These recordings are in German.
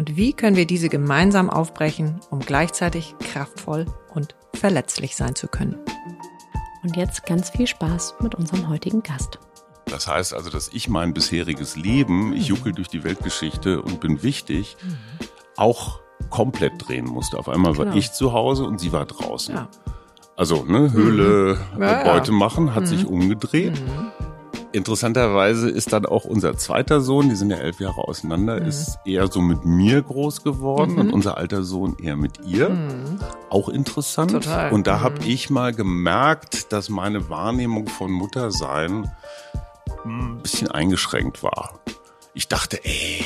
Und wie können wir diese gemeinsam aufbrechen, um gleichzeitig kraftvoll und verletzlich sein zu können? Und jetzt ganz viel Spaß mit unserem heutigen Gast. Das heißt also, dass ich mein bisheriges Leben, ich juckel durch die Weltgeschichte und bin wichtig, auch komplett drehen musste. Auf einmal war Genau. ich zu Hause und sie war draußen. Ja. Also, ne, Höhle, Ja, ja. Beute machen, hat sich umgedreht. Interessanterweise ist dann auch unser zweiter Sohn, die sind ja elf Jahre auseinander, ist eher so mit mir groß geworden und unser alter Sohn eher mit ihr. Auch interessant. Total. Und da habe ich mal gemerkt, dass meine Wahrnehmung von Muttersein ein bisschen eingeschränkt war. Ich dachte, ey,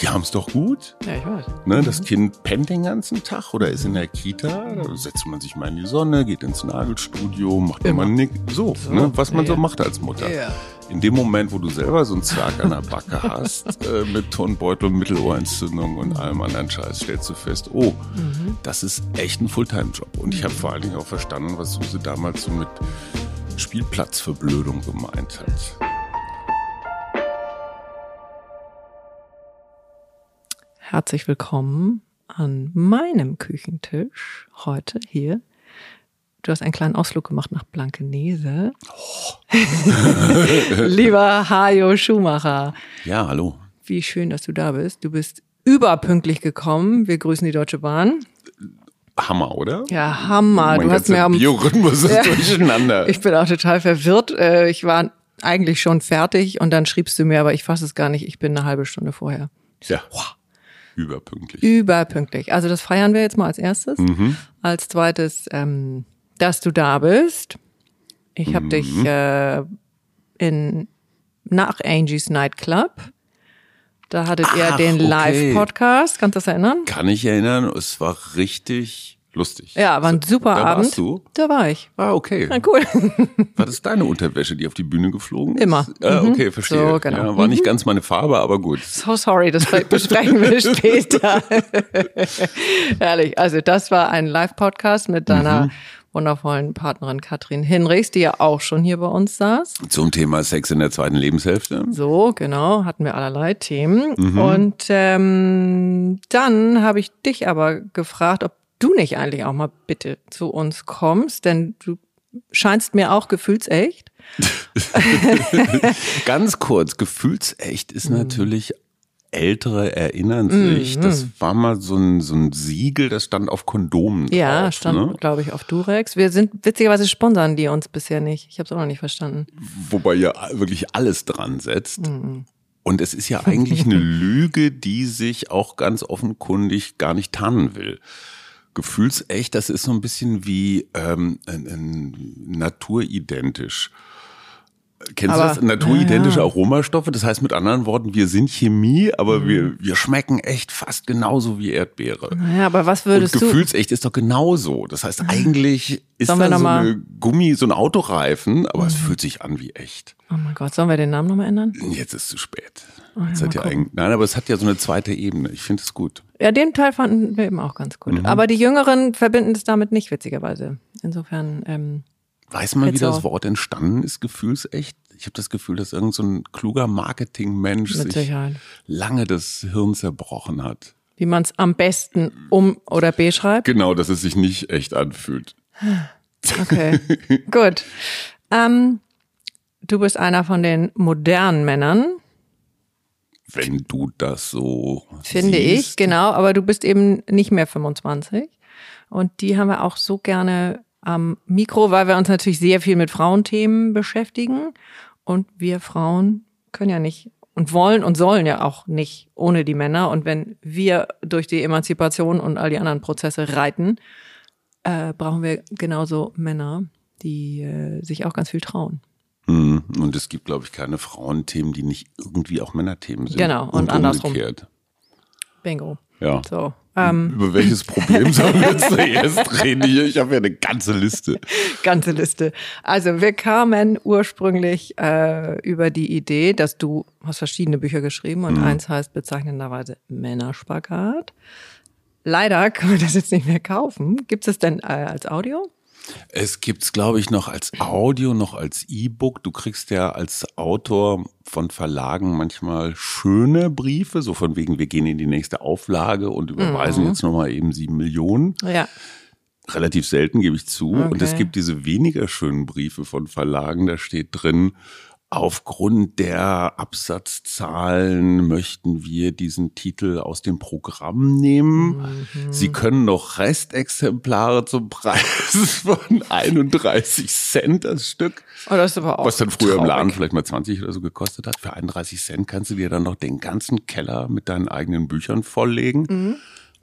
die haben es doch gut. Ja, ich weiß. Ne, das Kind pennt den ganzen Tag oder ist in der Kita, da setzt man sich mal in die Sonne, geht ins Nagelstudio, macht Immer. nick, so, So, ne, was man ja. so macht als Mutter. Ja. In dem Moment, wo du selber so einen Zwerg an der Backe hast, äh, mit Turnbeutel, Mittelohrentzündung und allem anderen Scheiß, stellst du fest, oh, das ist echt ein Fulltime-Job. Und ich habe vor allen Dingen auch verstanden, was Suse damals so mit Spielplatzverblödung gemeint hat. Herzlich willkommen an meinem Küchentisch heute hier. Du hast einen kleinen Ausflug gemacht nach Blankenese. Lieber Hajo Schumacher, Ja, hallo. wie schön, dass du da bist. Du bist überpünktlich gekommen. Wir grüßen die Deutsche Bahn. Hammer, oder? Ja, Hammer. mein du hast mir am Biorhythmus ist Ja. durcheinander. Ich bin auch total verwirrt. Äh, Ich war eigentlich schon fertig und dann schriebst du mir, aber ich fasse es gar nicht. Ich bin eine halbe Stunde vorher. Ja. Überpünktlich. Überpünktlich. Also das feiern wir jetzt mal als erstes. Als zweites, ähm, dass du da bist. Ich habe dich äh, in nach Angie's Nightclub. Da hattet ihr Ach, den okay. Live-Podcast. Kannst du das erinnern? Kann ich erinnern, es war richtig lustig. Ja, war ein super da Abend. Warst du? Da war ich. Ah, okay. Na cool. War das deine Unterwäsche, die auf die Bühne geflogen ist? Immer. Ah, Mhm. okay, verstehe. So, genau. ja, war nicht ganz meine Farbe, aber gut. So sorry, das besprechen wir später. Herrlich. Also das war ein Live-Podcast mit deiner wundervollen Partnerin Katrin Hinrichs, die ja auch schon hier bei uns saß. Zum Thema Sex in der zweiten Lebenshälfte. So, genau, hatten wir allerlei Themen. Und ähm, dann habe ich dich aber gefragt, ob du nicht eigentlich auch mal bitte zu uns kommst, denn du scheinst mir auch gefühlsecht. Ganz kurz, gefühlsecht ist Mhm. natürlich Ältere erinnern sich, das war mal so ein, so ein Siegel, das stand auf Kondomen Ja, drauf. stand, Ne? glaube ich, auf Durex. Wir sind witzigerweise sponsern die uns bisher nicht. Ich habe es auch noch nicht verstanden. Wobei ihr wirklich alles dran setzt. Mhm. Und es ist ja eigentlich eine Lüge, die sich auch ganz offenkundig gar nicht tarnen will. Gefühlsecht, das ist so ein bisschen wie ähm, ein, ein naturidentisch. Kennst Aber- du das? Naturidentische ja, ja. Aromastoffe. Das heißt mit anderen Worten, wir sind Chemie, aber Mhm. wir, wir schmecken echt fast genauso wie Erdbeere. Naja, aber was Und würdest du? gefühlsecht ist doch genauso. Das heißt, eigentlich ist Sollen wir da noch so eine Gummi, so ein Autoreifen, aber es fühlt sich an wie echt. Oh mein Gott, sollen wir den Namen nochmal ändern? Jetzt ist zu spät. ja, Jetzt mal hat ja eigentlich, nein, aber es hat ja so eine zweite Ebene. Ich finde es gut. Ja, den Teil fanden wir eben auch ganz gut. Mhm. Aber die Jüngeren verbinden es damit nicht, witzigerweise. Insofern, ähm, Weiß man, wie das Wort entstanden ist, gefühlsecht? Ich habe das Gefühl, dass irgend so ein kluger Marketingmensch Mit sich Sicherheit. lange das Hirn zerbrochen hat. Wie man es am besten um oder beschreibt. Genau, dass es sich nicht echt anfühlt. Okay, gut. Ähm, du bist einer von den modernen Männern, Wenn du das so finde ich, siehst. genau, aber du bist eben nicht mehr 25. Und die haben wir auch so gerne am Mikro, weil wir uns natürlich sehr viel mit Frauenthemen beschäftigen. Und wir Frauen können ja nicht und wollen und sollen ja auch nicht ohne die Männer. Und wenn wir durch die Emanzipation und all die anderen Prozesse reiten, äh, brauchen wir genauso Männer, die äh, sich auch ganz viel trauen. Mhm. Und es gibt, glaube ich, keine Frauenthemen, die nicht irgendwie auch Männerthemen sind. Genau, und andersrum. Umgekehrt. Bingo. Ja. So. Ähm, Über welches Problem sollen wir jetzt zuerst reden hier? Ich habe ja eine ganze Liste. ganze Liste. Also wir kamen ursprünglich äh, über die Idee, dass du hast verschiedene Bücher geschrieben und eins heißt bezeichnenderweise Männerspagat. Leider können wir das jetzt nicht mehr kaufen. Gibt es denn äh, als Audio? Es gibt's, glaube ich, noch als Audio, noch als E-Book. Du kriegst ja als Autor von Verlagen manchmal schöne Briefe, so von wegen, wir gehen in die nächste Auflage und überweisen jetzt nochmal eben sieben Millionen. Ja. Relativ selten, gebe ich zu. Und es Okay. gibt diese weniger schönen Briefe von Verlagen, da steht drin, aufgrund der Absatzzahlen möchten wir diesen Titel aus dem Programm nehmen. Sie können noch Restexemplare zum Preis von 31 Cent das Stück. Oh, das ist aber auch Was dann früher im traurig. Laden vielleicht mal 20 oder so gekostet hat. Für 31 Cent kannst du dir dann noch den ganzen Keller mit deinen eigenen Büchern volllegen. Mhm.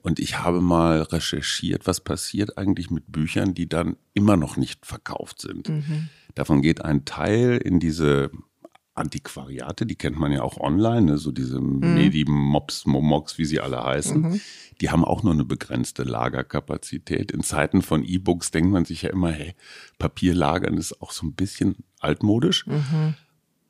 Und ich habe mal recherchiert, was passiert eigentlich mit Büchern, die dann immer noch nicht verkauft sind. Mhm. Davon geht ein Teil in diese Antiquariate, die kennt man ja auch online, ne? so diese Mhm. Medi, Mops, Momox, wie sie alle heißen. Die haben auch nur eine begrenzte Lagerkapazität. In Zeiten von E-Books denkt man sich ja immer, hey, Papier lagern ist auch so ein bisschen altmodisch.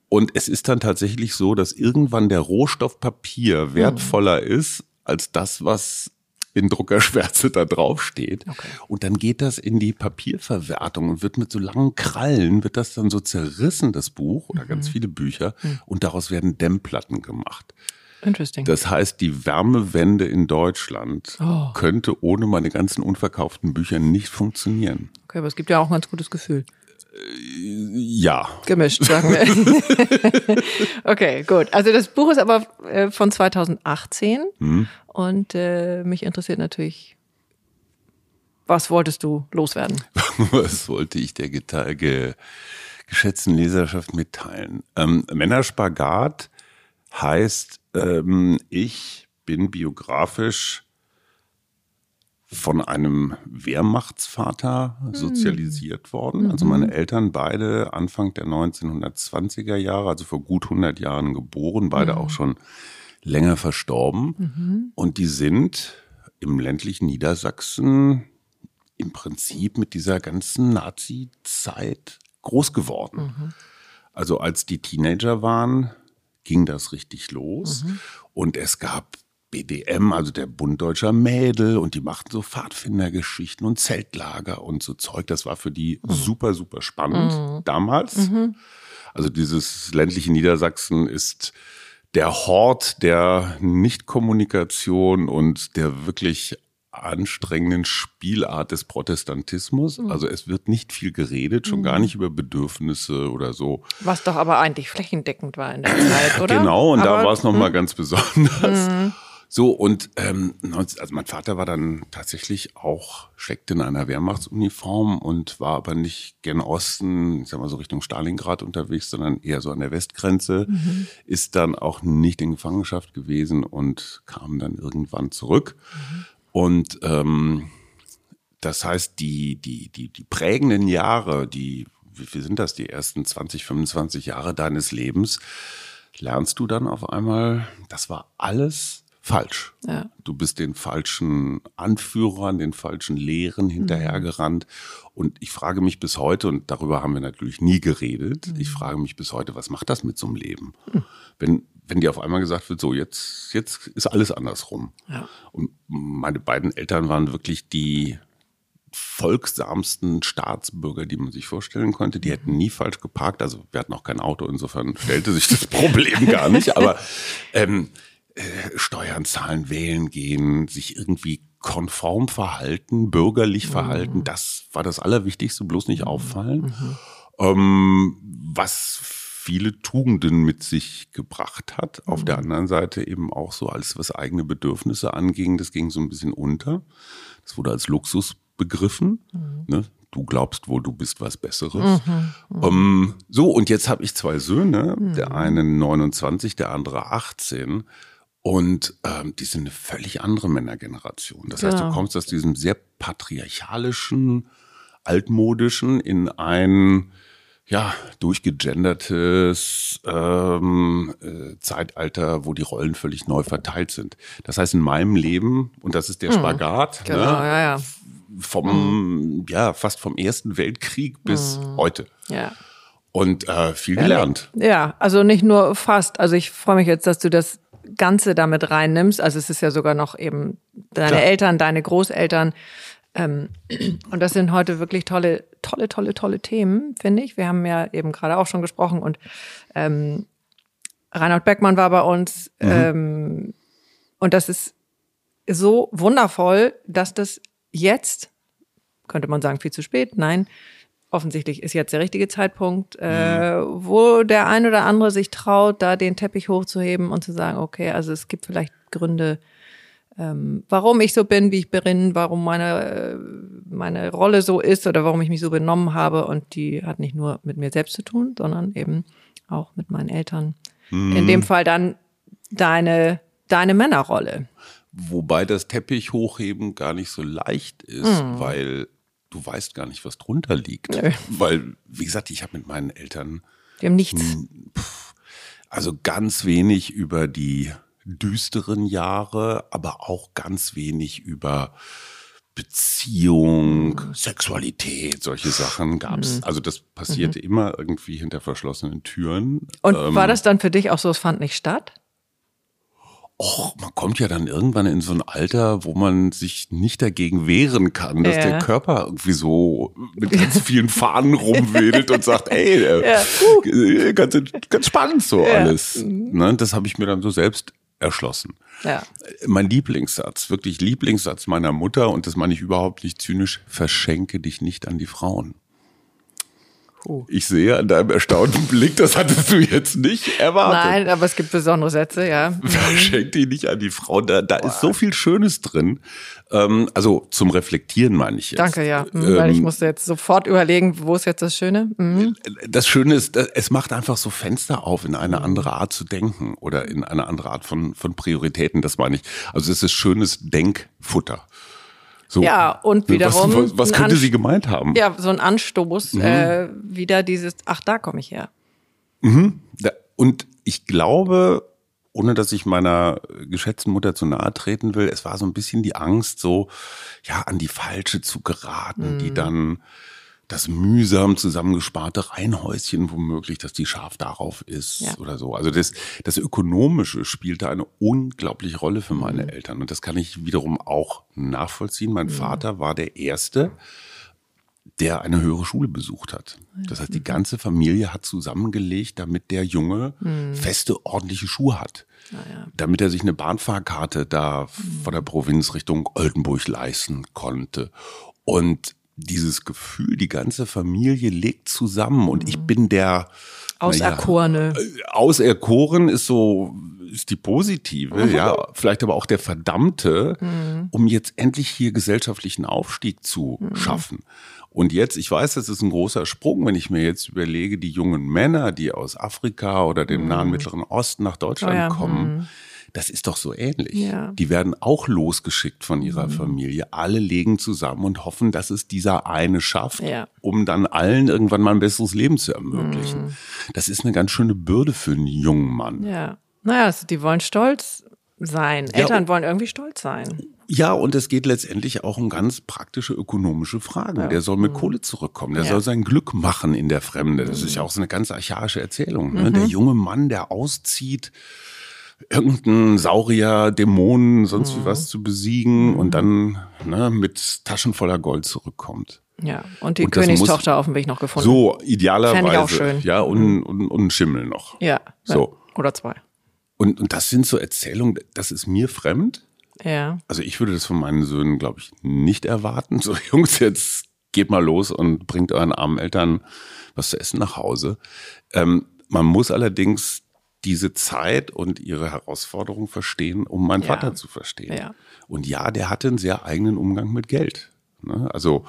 Und es ist dann tatsächlich so, dass irgendwann der Rohstoff Papier wertvoller ist als das, was in Druckerschwärze da drauf steht. Und dann geht das in die Papierverwertung und wird mit so langen Krallen, wird das dann so zerrissen, das Buch oder ganz viele Bücher. Und daraus werden Dämmplatten gemacht. Interesting. Das heißt, die Wärmewende in Deutschland Oh. könnte ohne meine ganzen unverkauften Bücher nicht funktionieren. Okay, aber es gibt ja auch ein ganz gutes Gefühl. Ja, Gemischt, sagen wir. okay, gut. Also das Buch ist aber äh, von 2018 Hm. und äh, mich interessiert natürlich, was wolltest du loswerden? Was wollte ich der ge geschätzten Leserschaft mitteilen? Ähm, Männerspagat heißt, ähm, ich bin biografisch von einem Wehrmachtsvater sozialisiert worden. Also meine Eltern beide Anfang der 1920er Jahre, also vor gut 100 Jahren geboren, beide auch schon länger verstorben. Und die sind im ländlichen Niedersachsen im Prinzip mit dieser ganzen Nazi-Zeit groß geworden. Also als die Teenager waren, ging das richtig los. Und es gab BDM, also der Bund Deutscher Mädel, und die machten so Pfadfindergeschichten und Zeltlager und so Zeug. Das war für die super, super spannend damals. Also dieses ländliche Niedersachsen ist der Hort der Nichtkommunikation und der wirklich anstrengenden Spielart des Protestantismus. Also es wird nicht viel geredet, schon gar nicht über Bedürfnisse oder so. Was doch aber eigentlich flächendeckend war in der Zeit, oder? Genau, und da Aber- hm. war es nochmal ganz besonders. So, und ähm, 19 also mein Vater war dann tatsächlich auch, steckte in einer Wehrmachtsuniform und war aber nicht gen Osten, ich sag mal so Richtung Stalingrad unterwegs, sondern eher so an der Westgrenze, Mhm. ist dann auch nicht in Gefangenschaft gewesen und kam dann irgendwann zurück. Mhm. Und ähm, das heißt, die, die, die, die prägenden Jahre, die, wie viel sind das, die ersten 20, 25 Jahre deines Lebens, lernst du dann auf einmal, das war alles falsch. Ja. Du bist den falschen Anführern, den falschen Lehren hinterhergerannt. Und ich frage mich bis heute, und darüber haben wir natürlich nie geredet, ich frage mich bis heute, was macht das mit so einem Leben? Wenn, wenn dir auf einmal gesagt wird, so jetzt, jetzt ist alles andersrum. Ja. Und meine beiden Eltern waren wirklich die, folgsamsten Staatsbürger, die man sich vorstellen konnte. Die hätten nie falsch geparkt. Also wir hatten auch kein Auto, insofern stellte sich das Problem gar nicht. Aber ähm, äh, Steuern zahlen, wählen gehen, sich irgendwie konform verhalten, bürgerlich mhm. verhalten, das war das Allerwichtigste, bloß nicht auffallen. Mhm. Ähm, was viele Tugenden mit sich gebracht hat. Auf der mhm. anderen Seite eben auch so, als was eigene Bedürfnisse anging, das ging so ein bisschen unter. Das wurde als Luxus begriffen. Mhm. Ne? Du glaubst wohl, du bist was Besseres. Mhm. Um, mhm. ähm, so, und jetzt habe ich zwei Söhne, mhm. der eine 29, der andere 18. Und ähm, die sind eine völlig andere Männergeneration. Das heißt, du kommst aus diesem sehr patriarchalischen, altmodischen in ein ja, durchgegendertes ähm, äh, Zeitalter, wo die Rollen völlig neu verteilt sind. Das heißt, in meinem Leben, und das ist der hm. Spagat, genau, ne, ja, ja. vom, mhm. ja, fast vom Ersten Weltkrieg bis mhm. heute. Ja. Und äh, viel gelernt. Ja, also nicht nur fast. Also ich freue mich jetzt, dass du das Ganze damit reinnimmst. Also es ist ja sogar noch eben deine Klar. Eltern, deine Großeltern. Ähm, und das sind heute wirklich tolle, tolle, tolle, tolle Themen, finde ich. Wir haben ja eben gerade auch schon gesprochen und ähm, Reinhard Beckmann war bei uns. Mhm. Ähm, und das ist so wundervoll, dass das jetzt, könnte man sagen, viel zu spät, nein, offensichtlich ist jetzt der richtige Zeitpunkt, äh, mhm. wo der ein oder andere sich traut, da den Teppich hochzuheben und zu sagen, okay, also es gibt vielleicht Gründe, ähm, warum ich so bin, wie ich bin, warum meine, äh, meine Rolle so ist oder warum ich mich so benommen habe. Und die hat nicht nur mit mir selbst zu tun, sondern eben auch mit meinen Eltern. Mhm. In dem Fall dann deine, deine Männerrolle. Wobei das Teppich hochheben gar nicht so leicht ist, mhm. weil du weißt gar nicht, was drunter liegt. Nö. Weil, wie gesagt, ich habe mit meinen Eltern. Die haben nichts. Also ganz wenig über die düsteren Jahre, aber auch ganz wenig über Beziehung. Sexualität, solche Sachen gab's. Mhm. Also das passierte mhm. immer irgendwie hinter verschlossenen Türen. Und ähm, war das dann für dich auch so, es fand nicht statt? Och, man kommt ja dann irgendwann in so ein Alter, wo man sich nicht dagegen wehren kann, dass ja. der Körper irgendwie so mit ganz vielen Fahnen rumwedelt und sagt, ey, äh, ja. uh. ganz, ganz spannend so ja. alles. Mhm. Ne, das habe ich mir dann so selbst erschlossen. Ja. Mein Lieblingssatz, wirklich Lieblingssatz meiner Mutter, und das meine ich überhaupt nicht zynisch, verschenke dich nicht an die Frauen. Oh. Ich sehe an deinem erstaunten Blick, das hattest du jetzt nicht erwartet. Nein, aber es gibt besondere Sätze, ja. Verschenk die nicht an die Frau. Da, da ist so viel Schönes drin. Ähm, also zum Reflektieren meine ich jetzt. Danke, ja. Mhm, ähm, weil ich musste jetzt sofort überlegen, wo ist jetzt das Schöne? Mhm. Das Schöne ist, es macht einfach so Fenster auf, in eine andere Art zu denken oder in eine andere Art von, von Prioritäten, das meine ich. Also es ist schönes Denkfutter. So, ja, und wiederum. Was, was könnte sie gemeint haben? Ja, so ein Anstoß, mhm. äh, wieder dieses, ach, da komme ich her. Mhm. Und ich glaube, ohne dass ich meiner geschätzten Mutter zu nahe treten will, es war so ein bisschen die Angst, so, ja, an die Falsche zu geraten, mhm. die dann das mühsam zusammengesparte Reihenhäuschen womöglich, dass die scharf darauf ist ja. oder so. Also das, das Ökonomische spielte eine unglaubliche Rolle für meine mhm. Eltern. Und das kann ich wiederum auch nachvollziehen. Mein mhm. Vater war der Erste, der eine höhere Schule besucht hat. Das heißt, die mhm. ganze Familie hat zusammengelegt, damit der Junge mhm. feste, ordentliche Schuhe hat. Ja. Damit er sich eine Bahnfahrkarte da mhm. von der Provinz Richtung Oldenburg leisten konnte. Und dieses Gefühl, die ganze Familie legt zusammen und ich mhm. bin der Auserkorene. Ja, äh, auserkoren ist so, ist die positive, mhm. ja, vielleicht aber auch der Verdammte, mhm. um jetzt endlich hier gesellschaftlichen Aufstieg zu mhm. schaffen. Und jetzt, ich weiß, das ist ein großer Sprung, wenn ich mir jetzt überlege, die jungen Männer, die aus Afrika oder dem Nahen mhm. Mittleren Osten nach Deutschland oh ja. kommen, mhm. Das ist doch so ähnlich. Ja. Die werden auch losgeschickt von ihrer mhm. Familie. Alle legen zusammen und hoffen, dass es dieser eine schafft, ja. um dann allen irgendwann mal ein besseres Leben zu ermöglichen. Mhm. Das ist eine ganz schöne Bürde für einen jungen Mann. Ja. Naja, also die wollen stolz sein. Ja, Eltern wollen irgendwie stolz sein. Ja, und es geht letztendlich auch um ganz praktische ökonomische Fragen. Ja. Der soll mit mhm. Kohle zurückkommen. Der ja. soll sein Glück machen in der Fremde. Das ist ja auch so eine ganz archaische Erzählung. Ne? Mhm. Der junge Mann, der auszieht, irgendeinen Saurier, Dämonen, sonst wie was zu besiegen und dann ne, mit Taschen voller Gold zurückkommt. Ja, und die Und Königstochter auf dem Weg noch gefunden. So, idealerweise. Ja, und, und, und ein Schimmel noch. Ja. So. Oder zwei. Und, und das sind so Erzählungen, das ist mir fremd. Ja. Also ich würde das von meinen Söhnen, glaube ich, nicht erwarten. So, Jungs, jetzt geht mal los und bringt euren armen Eltern was zu essen nach Hause. Ähm, man muss allerdings diese Zeit und ihre Herausforderung verstehen, um meinen Ja. Vater zu verstehen. Ja. Und ja, der hatte einen sehr eigenen Umgang mit Geld. Ne? Also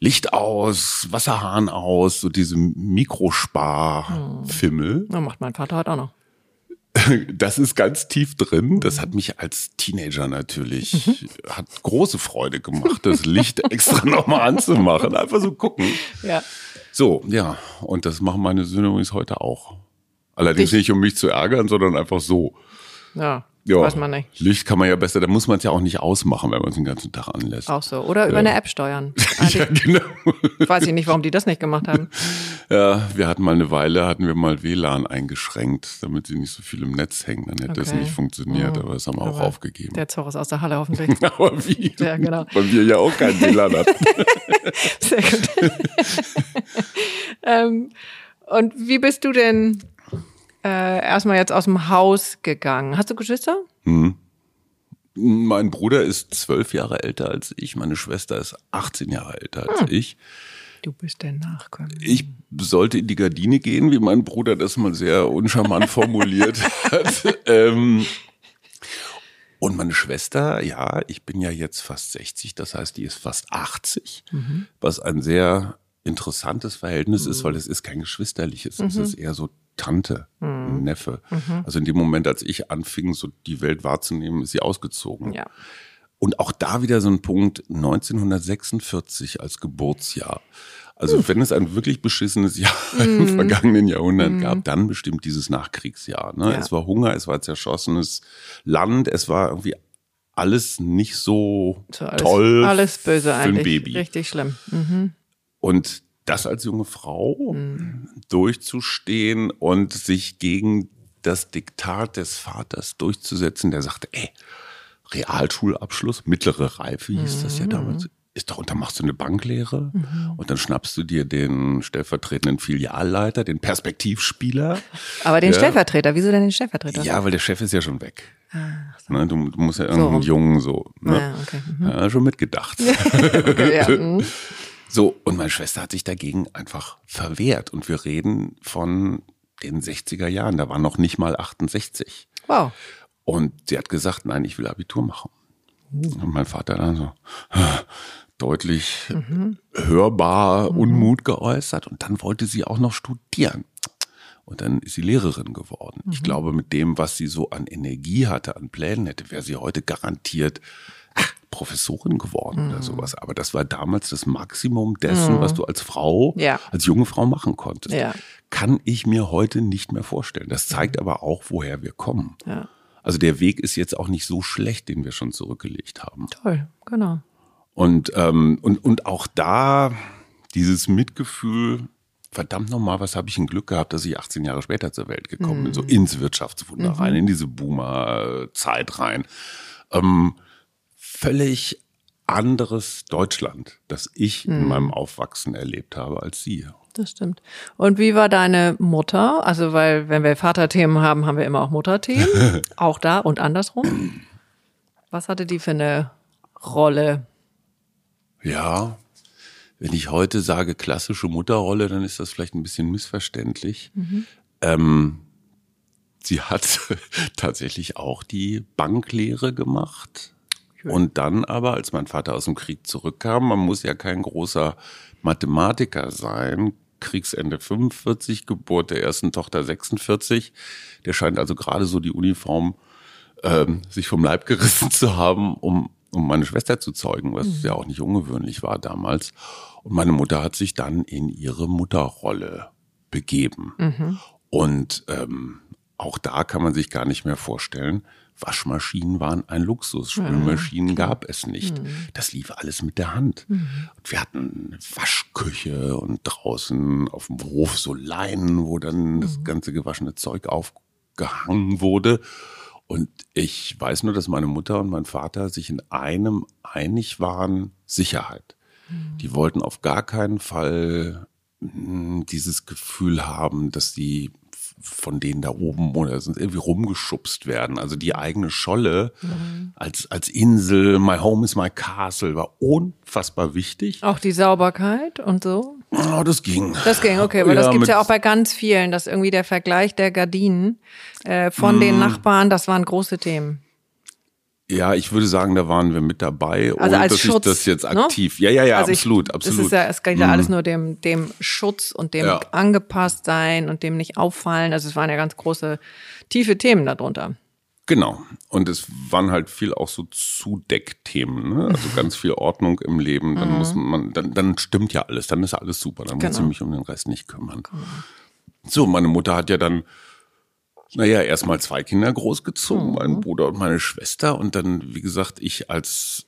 Licht aus, Wasserhahn aus, so diese Mikrospar-Fimmel. Na, macht mein Vater heute auch noch. Das ist ganz tief drin. Das hat mich als Teenager natürlich, hat große Freude gemacht, das Licht extra nochmal anzumachen. Einfach so gucken. Ja. So, ja. Und das machen meine Söhne übrigens heute auch. Allerdings Dich- nicht, um mich zu ärgern, sondern einfach so. Ja. Ja, Weiß man nicht. Licht kann man ja besser, da muss man es ja auch nicht ausmachen, wenn man es den ganzen Tag anlässt. Auch so. Oder über eine App steuern. Ja, genau. Weiß ich nicht, warum die das nicht gemacht haben. Ja, wir hatten mal eine Weile, hatten wir mal WLAN eingeschränkt, damit sie nicht so viel im Netz hängen. Dann hätte das Okay. nicht funktioniert, aber das haben wir auch Aber aufgegeben. Der Zorro ist aus der Halle hoffentlich. Aber wie? Ja, genau. Weil wir ja auch kein WLAN hatten. Sehr gut. ähm, und wie bist du denn äh, erstmal jetzt aus dem Haus gegangen? Hast du Geschwister? Mein Bruder ist zwölf Jahre älter als ich, meine Schwester ist 18 Jahre älter als Hm. ich. Du bist der Nachkomme. Ich sollte in die Gardine gehen, wie mein Bruder das mal sehr uncharmant formuliert hat. Ähm, und meine Schwester, ja, ich bin ja jetzt fast 60, das heißt, die ist fast 80, was ein sehr interessantes Verhältnis ist, weil es ist kein geschwisterliches, es ist eher so Tante, Neffe. Also in dem Moment, als ich anfing, so die Welt wahrzunehmen, ist sie ausgezogen. Ja. Und auch da wieder so ein Punkt 1946 als Geburtsjahr. Also wenn es ein wirklich beschissenes Jahr im vergangenen Jahrhundert gab, dann bestimmt dieses Nachkriegsjahr. Ne? Ja. Es war Hunger, es war zerschossenes Land, es war irgendwie alles nicht so, So alles, toll alles böse für eigentlich. ein Baby. Richtig schlimm. Mhm. Und das als junge Frau durchzustehen und sich gegen das Diktat des Vaters durchzusetzen, der sagte, ey, Realschulabschluss, mittlere Reife hieß das ja damals. Ist doch, und dann machst du eine Banklehre und dann schnappst du dir den stellvertretenden Filialleiter, den Perspektivspieler. Aber den Ja. Stellvertreter, wieso denn den Stellvertreter? Ja, weil der Chef ist ja schon weg. Ne, du, du musst ja irgendeinen rum. Jungen so. Ne? Ja, okay. Mhm. Ja, schon mitgedacht. Okay, ja. mhm. So, und meine Schwester hat sich dagegen einfach verwehrt. Und wir reden von den 60er Jahren, da war noch nicht mal 68. Wow. Und sie hat gesagt, nein, ich will Abitur machen. Und mein Vater dann so deutlich hörbar Unmut geäußert. Und dann wollte sie auch noch studieren. Und dann ist sie Lehrerin geworden. Ich glaube, mit dem, was sie so an Energie hatte, an Plänen hätte, wäre sie heute garantiert Professorin geworden oder sowas. Aber das war damals das Maximum dessen, was du als Frau, Ja. als junge Frau machen konntest. Ja. Kann ich mir heute nicht mehr vorstellen. Das zeigt aber auch, woher wir kommen. Ja. Also der Weg ist jetzt auch nicht so schlecht, den wir schon zurückgelegt haben. Toll, genau. Und, ähm, und, und auch da dieses Mitgefühl, verdammt nochmal, was habe ich ein Glück gehabt, dass ich 18 Jahre später zur Welt gekommen bin, so ins Wirtschaftswunder rein, in diese Boomer-Zeit rein. Ähm, völlig anderes Deutschland, das ich in meinem Aufwachsen erlebt habe als Sie. Das stimmt. Und wie war deine Mutter? Also, weil, wenn wir Vaterthemen haben, haben wir immer auch Mutterthemen. auch da und andersrum. Was hatte die für eine Rolle? Ja, wenn ich heute sage klassische Mutterrolle, dann ist das vielleicht ein bisschen missverständlich. Ähm, sie hat tatsächlich auch die Banklehre gemacht. Und dann aber, als mein Vater aus dem Krieg zurückkam, man muss ja kein großer Mathematiker sein, Kriegsende 45, Geburt der ersten Tochter 46. Der scheint also gerade so die Uniform ähm, sich vom Leib gerissen zu haben, um, um meine Schwester zu zeugen, was ja auch nicht ungewöhnlich war damals. Und meine Mutter hat sich dann in ihre Mutterrolle begeben. Und ähm, auch da kann man sich gar nicht mehr vorstellen, Waschmaschinen waren ein Luxus, Spülmaschinen gab es nicht. Das lief alles mit der Hand. Und wir hatten Waschküche und draußen auf dem Hof so Leinen, wo dann das ganze gewaschene Zeug aufgehangen wurde. Und ich weiß nur, dass meine Mutter und mein Vater sich in einem einig waren, Sicherheit. Die wollten auf gar keinen Fall mh, dieses Gefühl haben, dass die von denen da oben oder sind irgendwie rumgeschubst werden. Also die eigene Scholle mhm. als, als Insel, my home is my castle, war unfassbar wichtig. Auch die Sauberkeit und so? Oh, das ging. Das ging, okay, weil ja, das gibt's ja auch bei ganz vielen, dass irgendwie der Vergleich der Gardinen äh, von mm. den Nachbarn, das waren große Themen. Ja, ich würde sagen, da waren wir mit dabei. Also als dass Schutz, ich das jetzt ne? aktiv. Ne? Ja, ja, ja, also absolut, ich, absolut. Das ist ja, es geht ja mhm. alles nur dem, dem Schutz und dem ja. angepasst sein und dem nicht auffallen. Also es waren ja ganz große, tiefe Themen darunter. Genau. Und es waren halt viel auch so Zudeckthemen, ne? Also ganz viel Ordnung im Leben. Dann mhm. muss man, dann, dann stimmt ja alles, dann ist alles super. Dann genau. muss ich mich um den Rest nicht kümmern. Genau. So, meine Mutter hat ja dann naja, erstmal zwei Kinder großgezogen, mhm. mein Bruder und meine Schwester. Und dann, wie gesagt, ich als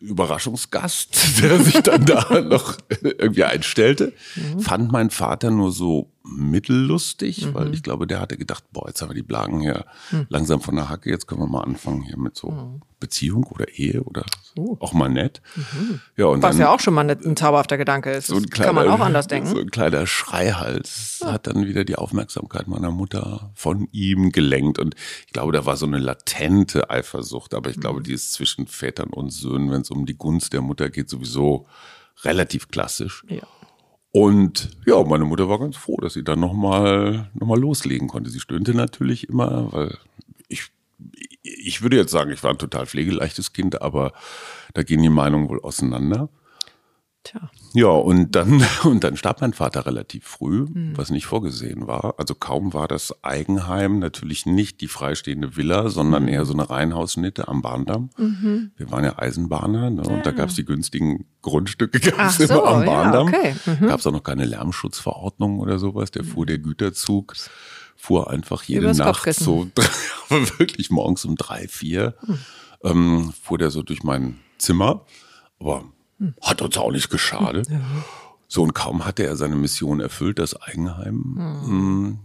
Überraschungsgast, der sich dann da noch irgendwie einstellte, mhm. fand mein Vater nur so mittellustig, mhm. weil ich glaube, der hatte gedacht, boah, jetzt haben wir die Blagen hier mhm. langsam von der Hacke, jetzt können wir mal anfangen hier mit so mhm. Beziehung oder Ehe oder uh. auch mal nett. Mhm. Ja, und Was dann, ja auch schon mal ein zauberhafter Gedanke ist. So kleiner, kann man auch anders denken. So ein kleiner Schreihals ja. hat dann wieder die Aufmerksamkeit meiner Mutter von ihm gelenkt. Und ich glaube, da war so eine latente Eifersucht, aber ich glaube, mhm. die ist zwischen Vätern und Söhnen, wenn es um die Gunst der Mutter geht, sowieso relativ klassisch. Ja. Und ja, meine Mutter war ganz froh, dass sie dann nochmal noch mal loslegen konnte. Sie stöhnte natürlich immer, weil ich, ich würde jetzt sagen, ich war ein total pflegeleichtes Kind, aber da gehen die Meinungen wohl auseinander. Tja. Ja, und dann, und dann starb mein Vater relativ früh, mhm. was nicht vorgesehen war. Also kaum war das Eigenheim natürlich nicht die freistehende Villa, sondern mhm. eher so eine Reihenhausschnitte am Bahndamm. Mhm. Wir waren ja Eisenbahner ne, und da gab es die günstigen Grundstücke gab's immer so, am Bahndamm. Ja, okay. mhm. Gab es auch noch keine Lärmschutzverordnung oder sowas. Der fuhr der Güterzug fuhr einfach jede Nacht so wirklich morgens um drei, vier mhm. ähm, fuhr der so durch mein Zimmer. Aber hat uns auch nicht geschadet. Ja. So, und kaum hatte er seine Mission erfüllt, das Eigenheim. Mhm.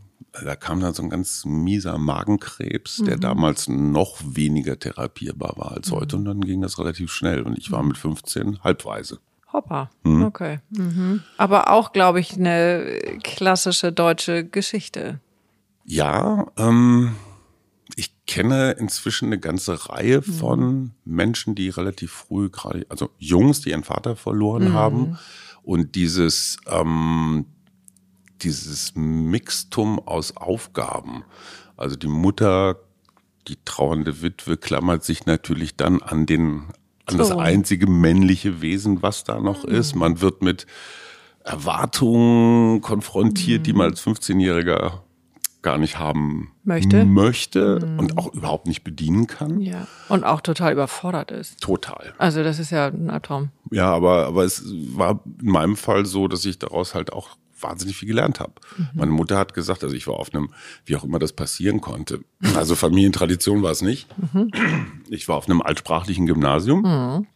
Da kam dann so ein ganz mieser Magenkrebs, der mhm. damals noch weniger therapierbar war als heute. Und dann ging das relativ schnell. Und ich war mit 15 halbweise. Hoppa, mhm. okay. Mhm. Aber auch, glaube ich, eine klassische deutsche Geschichte. Ja, ähm, kenne inzwischen eine ganze Reihe mhm. von Menschen, die relativ früh gerade, also Jungs, die ihren Vater verloren mhm. haben und dieses ähm, dieses Mixtum aus Aufgaben. Also die Mutter, die trauernde Witwe klammert sich natürlich dann an den an das einzige männliche Wesen, was da noch mhm. ist. Man wird mit Erwartungen konfrontiert, die man als 15-Jähriger gar nicht haben möchte, möchte mhm. und auch überhaupt nicht bedienen kann. Ja. Und auch total überfordert ist. Total. Also das ist ja ein Albtraum. Ja, aber, aber es war in meinem Fall so, dass ich daraus halt auch wahnsinnig viel gelernt habe. Mhm. Meine Mutter hat gesagt, also ich war auf einem, wie auch immer das passieren konnte. Also Familientradition war es nicht. Mhm. Ich war auf einem altsprachlichen Gymnasium, mhm.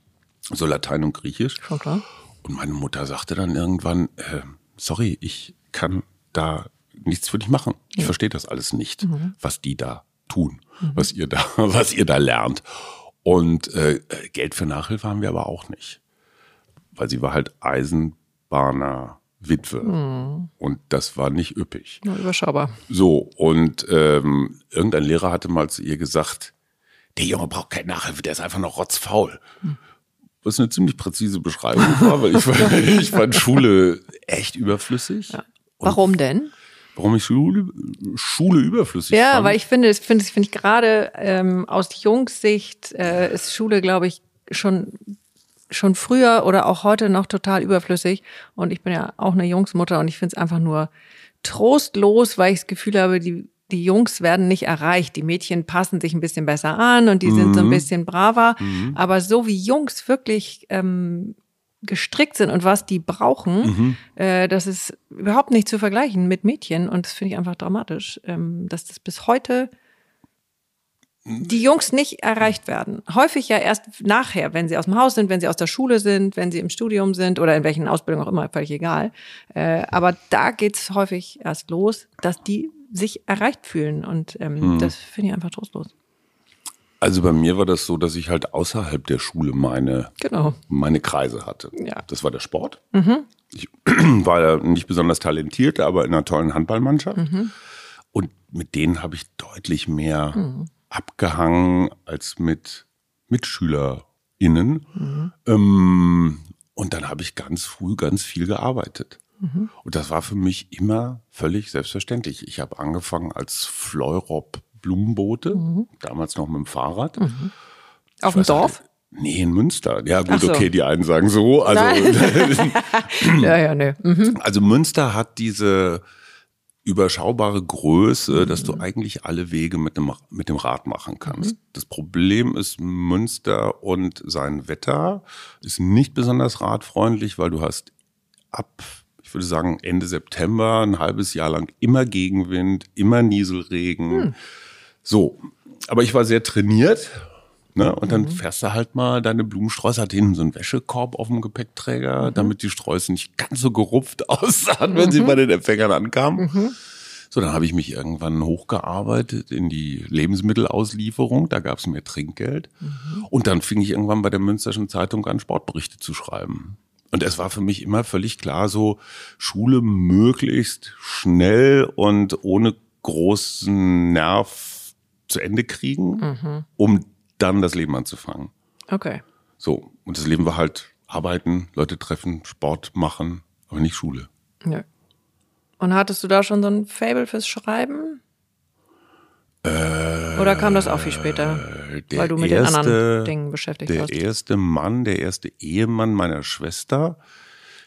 so Latein und Griechisch. Schon klar. Und meine Mutter sagte dann irgendwann, äh, sorry, ich kann da nichts für dich machen. Ich ja. verstehe das alles nicht, mhm. was die da tun, mhm. was ihr da, was ihr da lernt. Und äh, Geld für Nachhilfe haben wir aber auch nicht. Weil sie war halt Eisenbahner Witwe. Mhm. Und das war nicht üppig. Ja, überschaubar. So, und ähm, irgendein Lehrer hatte mal zu ihr gesagt, der Junge braucht keine Nachhilfe, der ist einfach noch rotzfaul. Mhm. Was eine ziemlich präzise Beschreibung war, weil ich, fand, ich fand Schule echt überflüssig. Ja. Warum denn? Warum ich Schule, Schule überflüssig Ja, fand. weil ich finde, das finde ich, finde ich gerade ähm, aus Jungssicht äh, ist Schule, glaube ich, schon schon früher oder auch heute noch total überflüssig. Und ich bin ja auch eine Jungsmutter und ich finde es einfach nur trostlos, weil ich das Gefühl habe, die die Jungs werden nicht erreicht. Die Mädchen passen sich ein bisschen besser an und die sind mhm. so ein mhm. bisschen braver. Mhm. Aber so wie Jungs wirklich ähm, gestrickt sind und was die brauchen, mhm. äh, das ist überhaupt nicht zu vergleichen mit Mädchen. Und das finde ich einfach dramatisch, ähm, dass das bis heute die Jungs nicht erreicht werden. Häufig ja erst nachher, wenn sie aus dem Haus sind, wenn sie aus der Schule sind, wenn sie im Studium sind oder in welchen Ausbildungen auch immer, völlig egal. Äh, aber da geht's häufig erst los, dass die sich erreicht fühlen. Und ähm, mhm. das finde ich einfach trostlos. Also bei mir war das so, dass ich halt außerhalb der Schule meine, Genau. meine Kreise hatte. Ja. Das war der Sport. Ich war ja nicht besonders talentiert, aber in einer tollen Handballmannschaft. Und mit denen habe ich deutlich mehr abgehangen als mit MitschülerInnen. Ähm, und dann habe ich ganz früh ganz viel gearbeitet. Und das war für mich immer völlig selbstverständlich. Ich habe angefangen als Fleurop Blumenboote, damals noch mit dem Fahrrad. Auf dem Dorf? nicht, Nee, in Münster. Ja, gut, so. okay, die einen sagen so. Also, Ja, ja, nee. Mhm. also Münster hat diese überschaubare Größe, dass du eigentlich alle Wege mit dem, mit dem Rad machen kannst. Das Problem ist, Münster und sein Wetter ist nicht besonders radfreundlich, weil du hast ab, ich würde sagen, Ende September ein halbes Jahr lang immer Gegenwind, immer Nieselregen. So, aber ich war sehr trainiert. Ne? Und dann fährst du halt mal deine Blumensträuße, hat hinten so einen Wäschekorb auf dem Gepäckträger, damit die Sträuße nicht ganz so gerupft aussahen, wenn sie bei den Empfängern ankamen. So, dann habe ich mich irgendwann hochgearbeitet in die Lebensmittelauslieferung. Da gab es mehr Trinkgeld. Und dann fing ich irgendwann bei der Münsterschen Zeitung an, Sportberichte zu schreiben. Und es war für mich immer völlig klar, so Schule möglichst schnell und ohne großen Nerv zu Ende kriegen, um dann das Leben anzufangen. Okay. So, und das Leben war halt arbeiten, Leute treffen, Sport machen, aber nicht Schule. Nö. Und hattest du da schon so ein Fable fürs Schreiben? Oder kam das auch viel später? Äh, der Weil du mit erste- den anderen Dingen beschäftigt Der warst. erste Mann, der erste Ehemann meiner Schwester.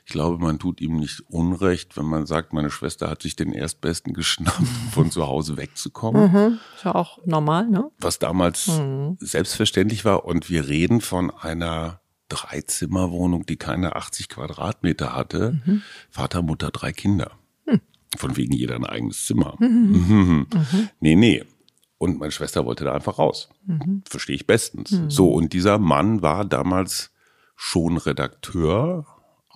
Ich glaube, man tut ihm nicht Unrecht, wenn man sagt, meine Schwester hat sich den Erstbesten geschnappt, um von zu Hause wegzukommen. Mhm. Ist ja auch normal, ne? was damals selbstverständlich war. Und wir reden von einer Dreizimmerwohnung, die keine 80 Quadratmeter hatte. Vater, Mutter, drei Kinder. Von wegen jeder ein eigenes Zimmer. Mhm. Nee, nee. Und meine Schwester wollte da einfach raus. Verstehe ich bestens. So, und dieser Mann war damals schon Redakteur,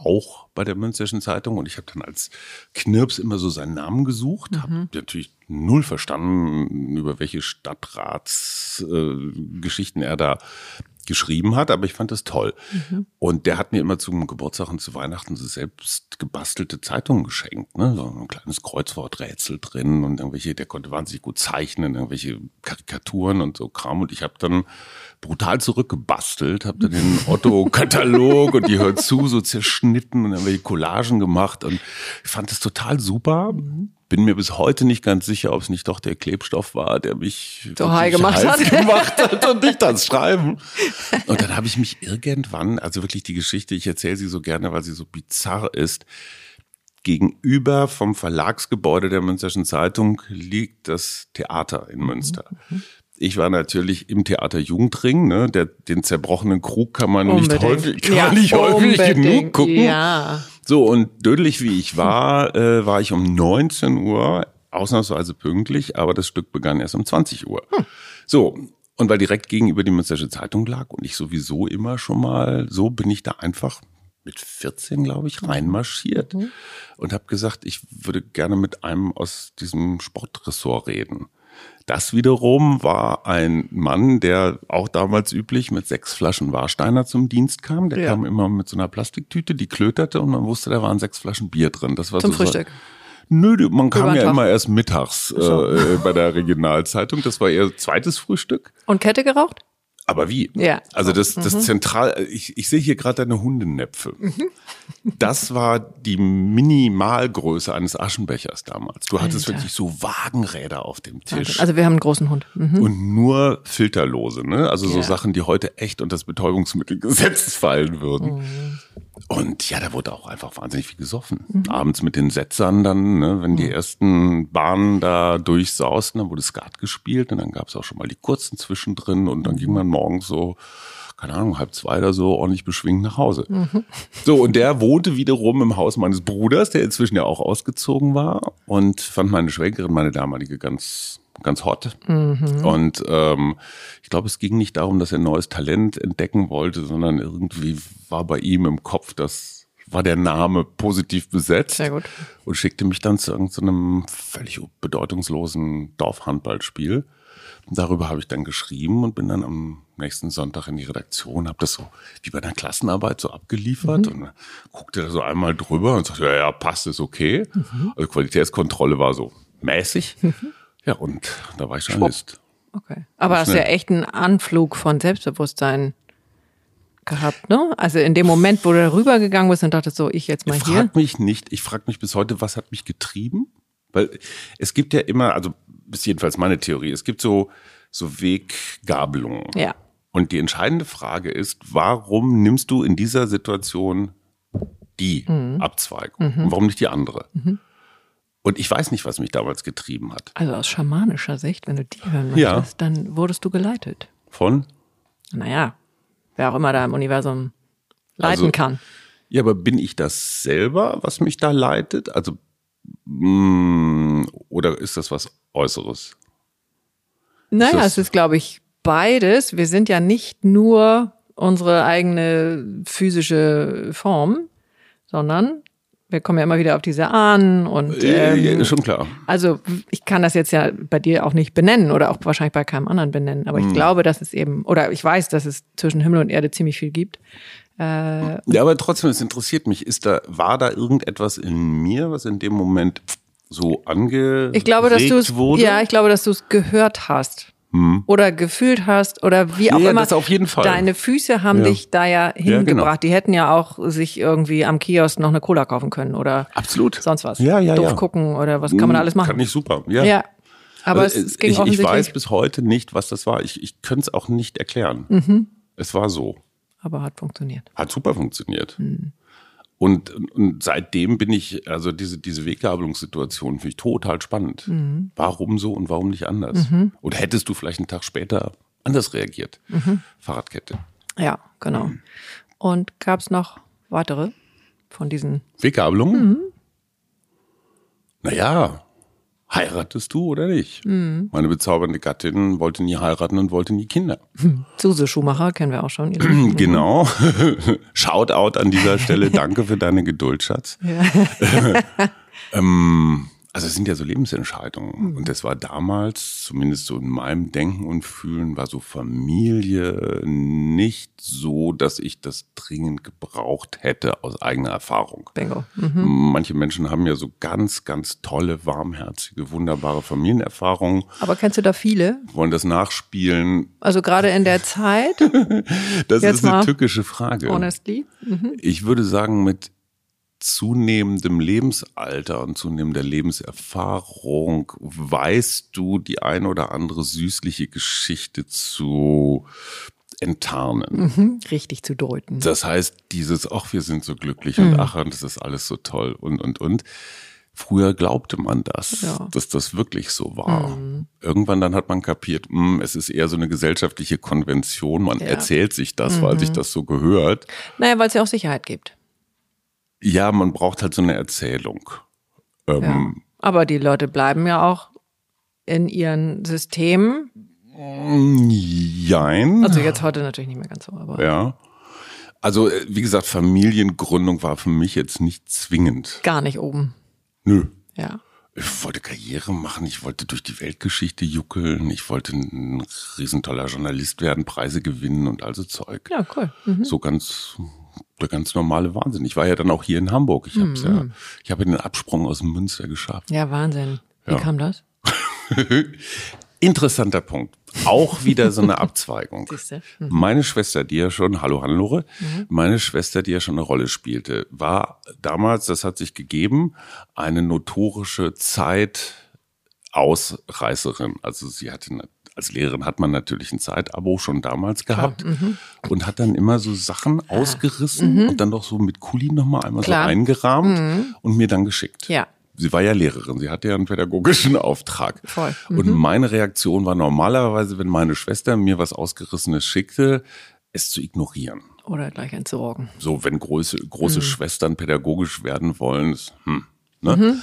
auch bei der Münsterschen Zeitung. Und ich habe dann als Knirps immer so seinen Namen gesucht. Habe natürlich null verstanden, über welche Stadtratsgeschichten äh, er da geschrieben hat, aber ich fand das toll. Und der hat mir immer zum Geburtstag und zu Weihnachten so selbst gebastelte Zeitungen geschenkt. Ne? So ein kleines Kreuzworträtsel drin und irgendwelche, der konnte wahnsinnig gut zeichnen, irgendwelche Karikaturen und so Kram. Und ich habe dann brutal zurückgebastelt, habe dann den Otto-Katalog und die hört zu so zerschnitten und irgendwelche Collagen gemacht und ich fand das total super. Bin mir bis heute nicht ganz sicher, ob es nicht doch der Klebstoff war, der mich So high gemacht hat. gemacht hat und nicht ans Schreiben. Und dann habe ich mich irgendwann, also wirklich die Geschichte, ich erzähle sie so gerne, weil sie so bizarr ist. Gegenüber vom Verlagsgebäude der Münsterschen Zeitung liegt das Theater in Münster. Ich war natürlich im Theater Jugendring, ne? Der, den zerbrochenen Krug kann man nicht häufig, kann man nicht häufig genug unbedingt. gucken. Ja. So, und dödelig wie ich war, äh, war ich um 19 Uhr, ausnahmsweise pünktlich, aber das Stück begann erst um 20 Uhr. So, und weil direkt gegenüber die Münstersche Zeitung lag und ich sowieso immer schon mal, so bin ich da einfach mit 14, glaube ich, reinmarschiert und habe gesagt, ich würde gerne mit einem aus diesem Sportressort reden. Das wiederum war ein Mann, der auch damals üblich mit sechs Flaschen Warsteiner zum Dienst kam. Der Ja. kam immer mit so einer Plastiktüte, die klöterte und man wusste, da waren sechs Flaschen Bier drin. Das war Zum so Frühstück. Nö, man kam ja immer erst mittags äh, äh, bei der Regionalzeitung. Das war ihr zweites Frühstück. Und Kette geraucht? Aber wie? Ja. Also das, das zentral, ich, ich sehe hier gerade deine Hundenäpfe. Das war die Minimalgröße eines Aschenbechers damals. Du hattest Alter. wirklich so Wagenräder auf dem Tisch. Also wir haben einen großen Hund. Mhm. und nur filterlose, ne? Also so Ja. Sachen, die heute echt unter das Betäubungsmittelgesetz fallen würden. Mhm. Und ja, da wurde auch einfach wahnsinnig viel gesoffen. Abends mit den Setzern dann, ne, wenn die ersten Bahnen da durchsausten, dann wurde Skat gespielt und dann gab's auch schon mal die kurzen zwischendrin und dann ging man morgens so, keine Ahnung, halb zwei oder so ordentlich beschwingt nach Hause. So, und der wohnte wiederum im Haus meines Bruders, der inzwischen ja auch ausgezogen war und fand meine Schwägerin, meine damalige, ganz ganz hot. Und ähm, ich glaube, es ging nicht darum, dass er neues Talent entdecken wollte, sondern irgendwie war bei ihm im Kopf, das war der Name positiv besetzt. Sehr gut. Und schickte mich dann zu irgendeinem völlig bedeutungslosen Dorfhandballspiel, Darüber habe ich dann geschrieben und bin dann am nächsten Sonntag in die Redaktion, habe das so wie bei einer Klassenarbeit so abgeliefert Mhm. und guckte da so einmal drüber und sagte, ja, ja, passt, ist okay. Mhm. Also Qualitätskontrolle war so mäßig. Ja, und da war ich Journalist. Okay. Aber hast ja echt einen Anflug von Selbstbewusstsein gehabt, ne? Also in dem Moment, wo du da rübergegangen bist und dachtest so, ich jetzt mal Ich hier. frag mich nicht, ich frage mich bis heute, was hat mich getrieben? Weil es gibt ja immer, also ist jedenfalls meine Theorie, es gibt so, so Weggabelungen. Ja. Und die entscheidende Frage ist, warum nimmst du in dieser Situation die Mhm. Abzweigung? Und warum nicht die andere? Und ich weiß nicht, was mich damals getrieben hat. Also aus schamanischer Sicht, wenn du die hören Ja. möchtest, dann wurdest du geleitet. Von? Naja, wer auch immer da im Universum leiten Also- kann. Ja, aber bin ich das selber, was mich da leitet? Also, mh, oder ist das was Äußeres? Naja, das- es ist, glaube ich, beides. Wir sind ja nicht nur unsere eigene physische Form, sondern wir kommen ja immer wieder auf diese Ahnen und Äh, ähm, ja, schon klar. also ich kann das jetzt ja bei dir auch nicht benennen oder auch wahrscheinlich bei keinem anderen benennen, aber ich Hm. glaube, dass es eben, oder ich weiß, dass es zwischen Himmel und Erde ziemlich viel gibt. Ja, aber trotzdem, es interessiert mich. Ist da, war da irgendetwas in mir, was in dem Moment so angeregt Ich glaube, dass du es, wurde? ja, ich glaube, dass du es gehört hast. Oder gefühlt hast oder wie auch Hm. Ja, immer. das auf jeden Fall. Deine Füße haben Ja. dich da ja hingebracht. genau. Die hätten ja auch sich irgendwie am Kiosk noch eine Cola kaufen können oder Absolut. sonst was. Ja, ja, Doof ja. gucken oder was kann man da alles machen. Kann ich super, ja. ja. Aber Also, es, es ging ich, ich offensichtlich. weiß bis heute nicht, was das war. Ich, ich könnte es auch nicht erklären. Mhm. Es war so. aber hat funktioniert. Hat super funktioniert. Hm. Und, und seitdem bin ich, also diese, diese Weggabelungssituation finde ich total spannend. Mhm. Warum so und warum nicht anders? Oder hättest du vielleicht einen Tag später anders reagiert? Mhm. Fahrradkette. Ja, genau. Hm. Und gab es noch weitere von diesen? Weggabelung? Mhm. Naja, heiratest du oder nicht? Mhm. Meine bezaubernde Gattin wollte nie heiraten und wollte nie Kinder. Suse Schumacher kennen wir auch schon. Genau. Shoutout an dieser Stelle. Danke für deine Geduld, Schatz. ähm, also es sind ja so Lebensentscheidungen. Und das war damals, zumindest so in meinem Denken und Fühlen, war so Familie nicht so, dass ich das dringend gebraucht hätte aus eigener Erfahrung. Bingo. Manche Menschen haben ja so ganz, ganz tolle, warmherzige, wunderbare Familienerfahrungen, Aber kennst du da viele? wollen das nachspielen. Also gerade in der Zeit, Das Jetzt ist eine tückische Frage. honestly. Ich würde sagen, mit zunehmendem Lebensalter und zunehmender Lebenserfahrung weißt du die ein oder andere süßliche Geschichte zu enttarnen. Mhm, richtig zu deuten. Das heißt, dieses, ach, wir sind so glücklich Mhm. und ach, und das ist alles so toll und, und, und. Früher glaubte man das, Ja. Mhm. dass das wirklich so war. Irgendwann dann hat man kapiert, hm, es ist eher so eine gesellschaftliche Konvention. Man Ja. Mhm. erzählt sich das, weil sich das so gehört. Naja, weil es ja auch Sicherheit gibt. Ja, man braucht halt so eine Erzählung. Ähm, Ja. Aber die Leute bleiben ja auch in ihren Systemen. Jein. Also jetzt heute natürlich nicht mehr ganz so, aber ja. Also, äh, wie gesagt, Familiengründung war für mich jetzt nicht zwingend. gar nicht oben. Nö. Ja. Ich wollte Karriere machen, ich wollte durch die Weltgeschichte juckeln, ich wollte ein riesentoller Journalist werden, Preise gewinnen und also Zeug. Ja, cool. Mhm. So ganz der ganz normale Wahnsinn. Ich war ja dann auch hier in Hamburg. Ich hab's ja, ich habe den Absprung aus Münster geschafft. Ja, Wahnsinn. Wie Ja. kam das? Interessanter Punkt. Auch wieder so eine Abzweigung. Siehste. Meine Schwester, die ja schon, hallo Hannelore, meine Schwester, die ja schon eine Rolle spielte, war damals, das hat sich gegeben, eine notorische Zeitausreißerin. Also sie hatte, eine- als Lehrerin hat man natürlich ein Zeitabo schon damals gehabt Mhm. und hat dann immer so Sachen ausgerissen und dann doch so mit Kuli nochmal einmal. Klar. Mhm. so eingerahmt und mir dann geschickt. Ja. Sie war ja Lehrerin, sie hatte ja einen pädagogischen Auftrag. Voll. Und meine Reaktion war normalerweise, wenn meine Schwester mir was Ausgerissenes schickte, es zu ignorieren. Oder gleich entsorgen. So, wenn große, große Mhm. Schwestern pädagogisch werden wollen, ist, hm, ne?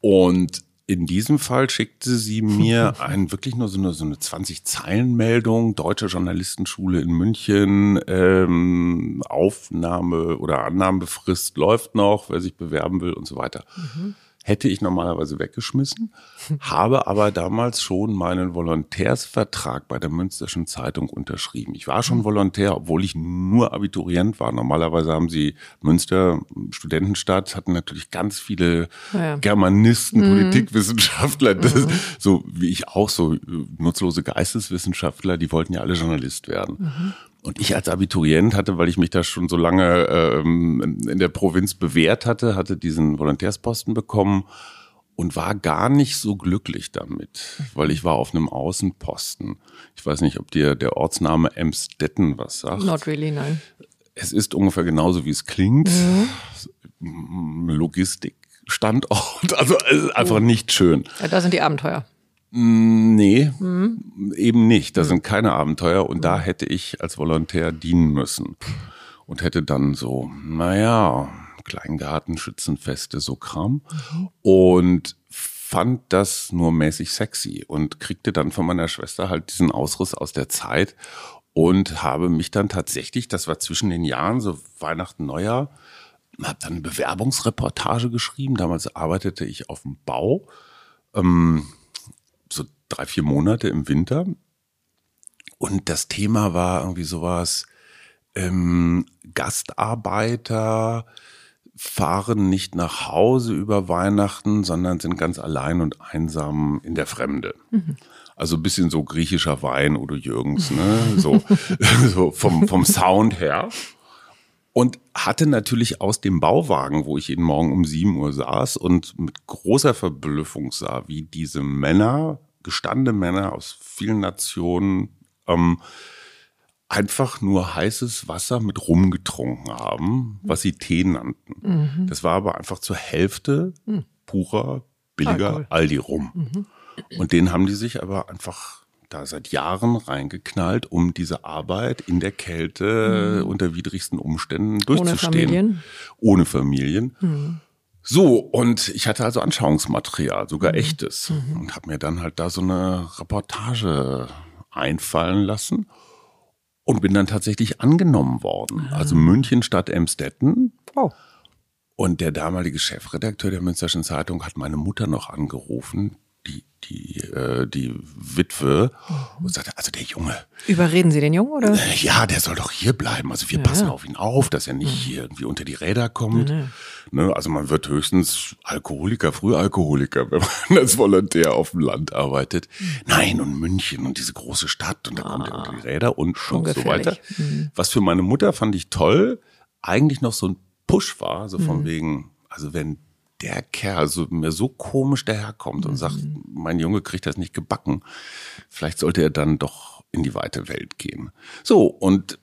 Und in diesem Fall schickte sie mir ein, wirklich nur so eine, so eine 20-Zeilen-Meldung, Deutsche Journalistenschule in München, ähm, Aufnahme oder Annahmefrist läuft noch, wer sich bewerben will und so weiter. Hätte ich normalerweise weggeschmissen, habe aber damals schon meinen Volontärsvertrag bei der Münsterschen Zeitung unterschrieben. Ich war schon Volontär, obwohl ich nur Abiturient war. Normalerweise haben sie Münster, Studentenstadt, hatten natürlich ganz viele ja. Germanisten, mhm. Politikwissenschaftler, das, mhm. so wie ich auch, so äh, nutzlose Geisteswissenschaftler, die wollten ja alle Journalist werden. Mhm. Und ich als Abiturient hatte, weil ich mich da schon so lange ähm, in der Provinz bewährt hatte, hatte diesen Volontärsposten bekommen und war gar nicht so glücklich damit, weil ich war auf einem Außenposten. Ich weiß nicht, ob dir der Ortsname Emstetten was sagt. Not really, nein. Es ist ungefähr genauso, wie es klingt. Mhm. Logistikstandort, also einfach nicht schön. Ja, da sind die Abenteuer. Mm, nee, mhm. eben nicht. Das mhm. sind keine Abenteuer und da hätte ich als Volontär dienen müssen und hätte dann so, naja, Kleingarten, Schützenfeste, so Kram mhm. und fand das nur mäßig sexy und kriegte dann von meiner Schwester halt diesen Ausriss aus der Zeit und habe mich dann tatsächlich, das war zwischen den Jahren, so Weihnachten, Neujahr, habe dann eine Bewerbungsreportage geschrieben. Damals arbeitete ich auf dem Bau. Ähm, drei, vier Monate im Winter. Und das Thema war irgendwie sowas, ähm, Gastarbeiter fahren nicht nach Hause über Weihnachten, sondern sind ganz allein und einsam in der Fremde. Mhm. Also bisschen so griechischer Wein oder Jürgens, ne? So, so vom, vom Sound her. Und hatte natürlich aus dem Bauwagen, wo ich jeden Morgen um sieben Uhr saß und mit großer Verblüffung sah, wie diese Männer, gestandene Männer aus vielen Nationen, ähm, einfach nur heißes Wasser mit Rum getrunken haben, was sie Tee nannten. Mhm. Das war aber einfach zur Hälfte mhm. purer, billiger Alkohol. Aldi-Rum. Mhm. Und den haben die sich aber einfach da seit Jahren reingeknallt, um diese Arbeit in der Kälte mhm. unter widrigsten Umständen durchzustehen. Ohne Familien. Ohne Familien. Mhm. So, und ich hatte also Anschauungsmaterial, sogar mhm. echtes. Mhm. Und habe mir dann halt da so eine Reportage einfallen lassen und bin dann tatsächlich angenommen worden. Ah. Also München statt Emstetten. Oh. Und der damalige Chefredakteur der Münsterschen Zeitung hat meine Mutter noch angerufen, die, die, äh, die Witwe und sagte, also der Junge. Überreden Sie den Jungen, oder? Äh, ja, der soll doch hier bleiben. Also wir ja. passen auf ihn auf, dass er nicht mhm. hier irgendwie unter die Räder kommt. Mhm. Ne, also man wird höchstens Alkoholiker, Frühalkoholiker, wenn man als Volontär auf dem Land arbeitet. Mhm. Nein, und München und diese große Stadt und da ah, kommt er unter die Räder und, und so weiter. Mhm. Was für meine Mutter fand ich toll, eigentlich noch so ein Push war, so von mhm. wegen, also wenn der Kerl so, mir so komisch daherkommt mhm. und sagt, mhm. mein Junge kriegt das nicht gebacken. Vielleicht sollte er dann doch in die weite Welt gehen. So, und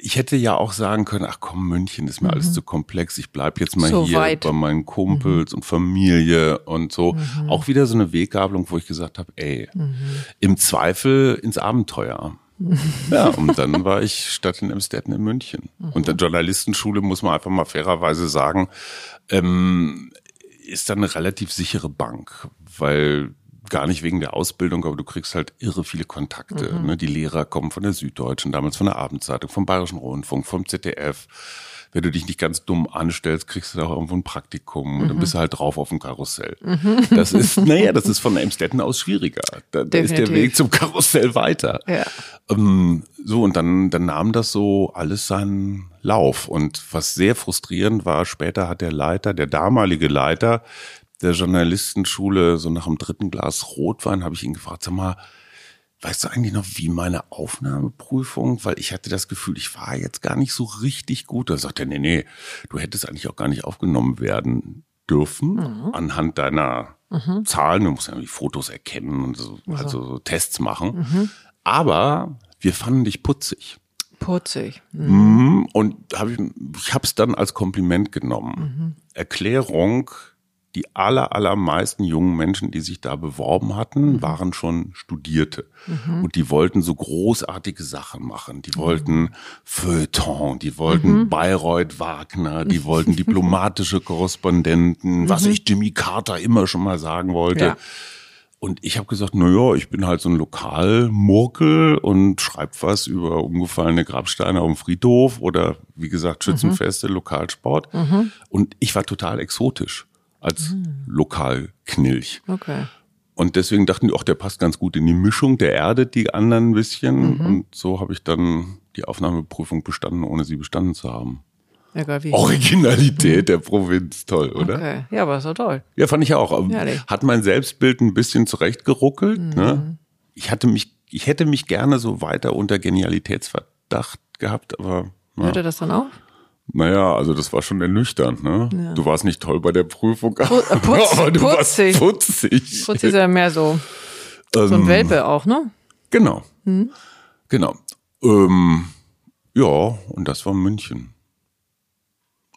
ich hätte ja auch sagen können, ach komm, München ist mir mhm. alles zu komplex. Ich bleib jetzt mal so hier weit. bei meinen Kumpels mhm. und Familie und so. Mhm. Auch wieder so eine Weggabelung, wo ich gesagt habe, ey, mhm. im Zweifel ins Abenteuer. ja, und dann war ich statt in Emstetten in München. Mhm. Und der Journalistenschule muss man einfach mal fairerweise sagen, ähm, ist dann eine relativ sichere Bank, weil gar nicht wegen der Ausbildung, aber du kriegst halt irre viele Kontakte. Mhm. Ne? Die Lehrer kommen von der Süddeutschen, damals von der Abendzeitung, vom Bayerischen Rundfunk, vom ZDF wenn du dich nicht ganz dumm anstellst, kriegst du da auch irgendwo ein Praktikum mhm. und dann mhm. bist du halt drauf auf dem Karussell. Mhm. Das ist, naja, das ist von Emstetten aus schwieriger. Da, da ist der Weg zum Karussell weiter. Ja. Ähm, so, und dann, dann nahm das so alles seinen Lauf. Und was sehr frustrierend war, später hat der Leiter, der damalige Leiter der Journalistenschule, so nach dem dritten Glas Rotwein, habe ich ihn gefragt, sag mal, Weißt du eigentlich noch, wie meine Aufnahmeprüfung, weil ich hatte das Gefühl, ich war jetzt gar nicht so richtig gut. Da sagt er, nee, nee, du hättest eigentlich auch gar nicht aufgenommen werden dürfen mhm. anhand deiner mhm. Zahlen. Du musst ja irgendwie Fotos erkennen und so, also. also so Tests machen. Mhm. Aber wir fanden dich putzig. Putzig. Mhm. mhm. Und hab ich, ich habe es dann als Kompliment genommen. Mhm. Erklärung, die aller, allermeisten jungen Menschen, die sich da beworben hatten, mhm. waren schon Studierte. Mhm. Und die wollten so großartige Sachen machen. Die wollten mhm. Feuilleton, die wollten mhm. Bayreuth Wagner, die wollten diplomatische Korrespondenten, was mhm. ich Jimmy Carter immer schon mal sagen wollte. Ja. Und ich habe gesagt, na ja, ich bin halt so ein Lokalmurkel und schreib was über umgefallene Grabsteine auf dem Friedhof oder wie gesagt Schützenfeste, mhm. Lokalsport. Mhm. Und ich war total exotisch. Als Lokalknilch. Okay. Und deswegen dachten die, auch der passt ganz gut in die Mischung, der erdet die anderen ein bisschen. Und so habe ich dann die Aufnahmeprüfung bestanden, ohne sie bestanden zu haben. Egal wie. Originalität der Provinz, toll, oder? Okay. Ja, aber ist doch toll. Ja, fand ich auch. Ähm, Herrlich. Hat mein Selbstbild ein bisschen zurechtgeruckelt. Ne? Ich hatte mich, ich hätte mich gerne so weiter unter Genialitätsverdacht gehabt, aber ja. Hört ihr das dann auf? Naja, also das war schon ernüchternd. Ne? Ja. Du warst nicht toll bei der Prüfung, äh, putz- aber du putzig. warst putzig. Fritz ist ja mehr so, so ein Ähm, Welpe auch, ne? Genau. Genau. Ähm, ja, und das war München.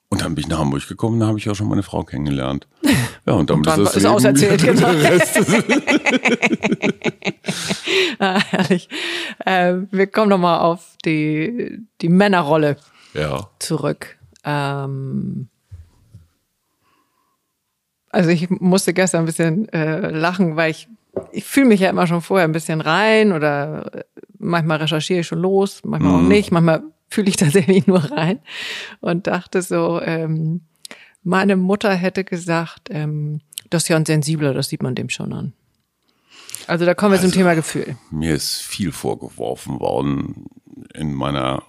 Und dann bin ich nach Hamburg gekommen, da habe ich auch schon meine Frau kennengelernt. Ja, und damit dann ist das ist Leben- auserzählt, genau. Ah, herrlich. Äh, wir kommen nochmal auf die, die Männerrolle ja. zurück. Ähm, also ich musste gestern ein bisschen äh, lachen, weil ich, ich fühle mich ja immer schon vorher ein bisschen rein oder äh, manchmal recherchiere ich schon los, manchmal auch nicht, manchmal fühle ich tatsächlich nur rein und dachte so, ähm, meine Mutter hätte gesagt, ähm, das ist ja ein Sensibler, das sieht man dem schon an. Also da kommen wir zum Also- Thema Gefühl. Mir ist viel vorgeworfen worden in meiner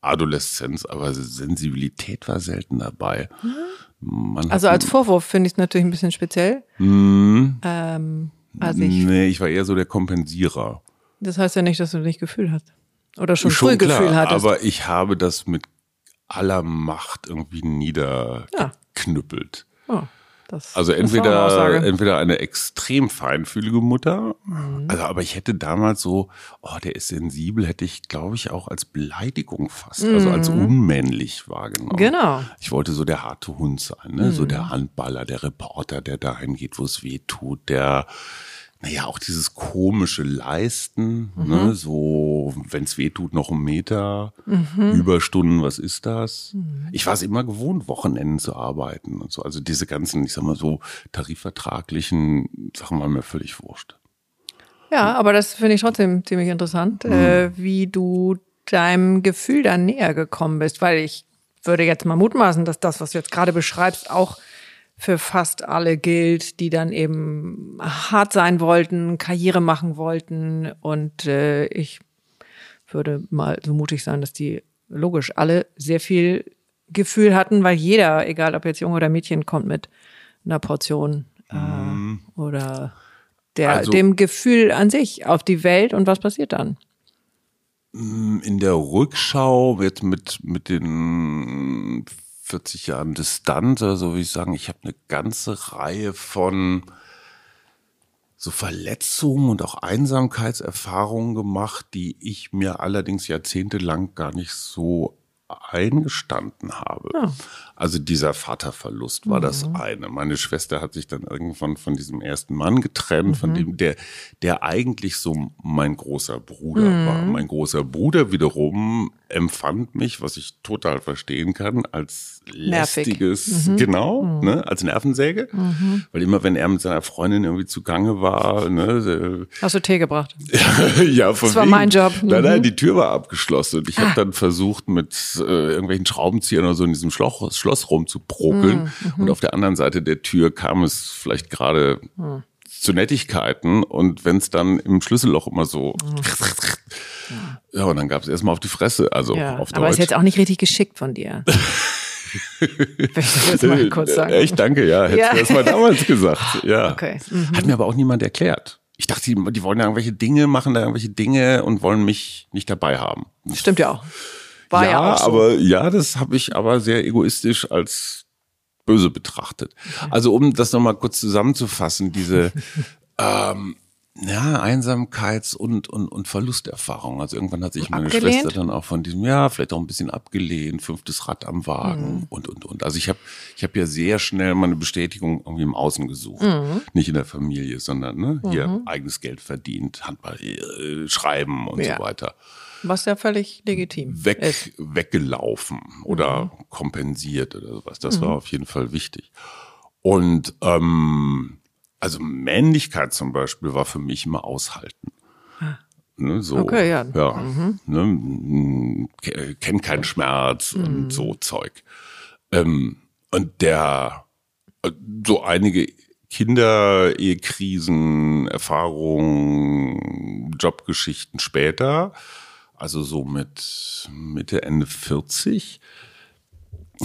Adoleszenz, aber Sensibilität war selten dabei. Man Also als Vorwurf finde ich es natürlich ein bisschen speziell. Hm, Ähm, also ich, nee, ich war eher so der Kompensierer. das heißt ja nicht, dass du nicht Gefühl hast. Oder schon, Schon früh klar, Gefühl hattest. aber ich habe das mit aller Macht irgendwie niedergeknüppelt. Oh, das, Also entweder, entweder eine extrem feinfühlige Mutter, Mhm. also aber ich hätte damals so, oh, der ist sensibel, hätte ich, glaube ich, auch als Beleidigung fast, also als unmännlich wahrgenommen. Mhm. Genau. Mhm. Ich wollte so der harte Hund sein, ne? so der Handballer, der Reporter, der dahin geht, wo es weh tut, der naja, auch dieses komische Leisten, Mhm. ne, so, wenn es weh tut, noch einen Meter, Mhm. Überstunden, was ist das? Ich war es immer gewohnt, Wochenenden zu arbeiten und so. Also diese ganzen, ich sag mal so, tarifvertraglichen Sachen waren mir völlig wurscht. Ja, aber das finde ich trotzdem ziemlich interessant, äh, wie du deinem Gefühl da näher gekommen bist, weil ich würde jetzt mal mutmaßen, dass das, was du jetzt gerade beschreibst, auch für fast alle gilt, die dann eben hart sein wollten, Karriere machen wollten. Und äh, ich würde mal so mutig sein, dass die logisch alle sehr viel Gefühl hatten, weil jeder, egal ob jetzt Junge oder Mädchen, kommt mit einer Portion äh, oder der, Also- dem Gefühl an sich auf die Welt und was passiert dann? In der Rückschau jetzt mit, mit den 40 Jahren Distanz, also würde ich sagen, ich habe eine ganze Reihe von so Verletzungen und auch Einsamkeitserfahrungen gemacht, die ich mir allerdings jahrzehntelang gar nicht so eingestanden habe. Also dieser Vaterverlust war das eine. Meine Schwester hat sich dann irgendwann von diesem ersten Mann getrennt, von dem der der eigentlich so mein großer Bruder war. Mein großer Bruder wiederum empfand mich, was ich total verstehen kann, als lästiges, genau, ne, als Nervensäge, weil immer wenn er mit seiner Freundin irgendwie zugange war, ne, Hast du Tee gebracht? ja, von Das war wegen. mein Job. Nein, Mhm. nein, die Tür war abgeschlossen und ich habe dann versucht, mit äh, irgendwelchen Schraubenziehern oder so in diesem Schloss, Schloss rumzuprokeln. Und auf der anderen Seite der Tür kam es vielleicht gerade zu Nettigkeiten und wenn es dann im Schlüsselloch immer so ja, und dann gab es erstmal auf die Fresse, also Ja, auf aber ist Deutsch. jetzt auch nicht richtig geschickt von dir. Ich mal kurz sagen. Echt, danke, ja. Hättest Ja. du das mal damals gesagt. Ja. Okay. Mhm. Hat mir aber auch niemand erklärt. Ich dachte, die, die wollen da irgendwelche Dinge, machen da irgendwelche Dinge und wollen mich nicht dabei haben. Stimmt ja auch. War ja, auch so. aber ja, das habe ich aber sehr egoistisch als böse betrachtet. Also um das nochmal kurz zusammenzufassen, diese ähm, ja, Einsamkeits- und, und, und Verlusterfahrung. Also irgendwann hat sich meine Abgelehnt? Schwester dann auch von diesem, ja, vielleicht auch ein bisschen abgelehnt, fünftes Rad am Wagen Mhm. und, und, und. Also ich habe ich hab ja sehr schnell meine Bestätigung irgendwie im Außen gesucht. Mhm. Nicht in der Familie, sondern ne, hier eigenes Geld verdient, Handball, äh, Schreiben und Ja. so weiter Was ja völlig legitim ist. weg, weggelaufen oder Mhm. kompensiert oder sowas. Das war auf jeden Fall wichtig. Und ähm, also Männlichkeit zum Beispiel war für mich immer aushalten. Ne, so, Ah. Okay, ja. ja ne, m, ke- kennt keinen Schmerz Mhm. und so Zeug. Ähm, und der so einige Kinder, Ehekrisen, Erfahrungen, Jobgeschichten später, also so mit Mitte, Ende 40,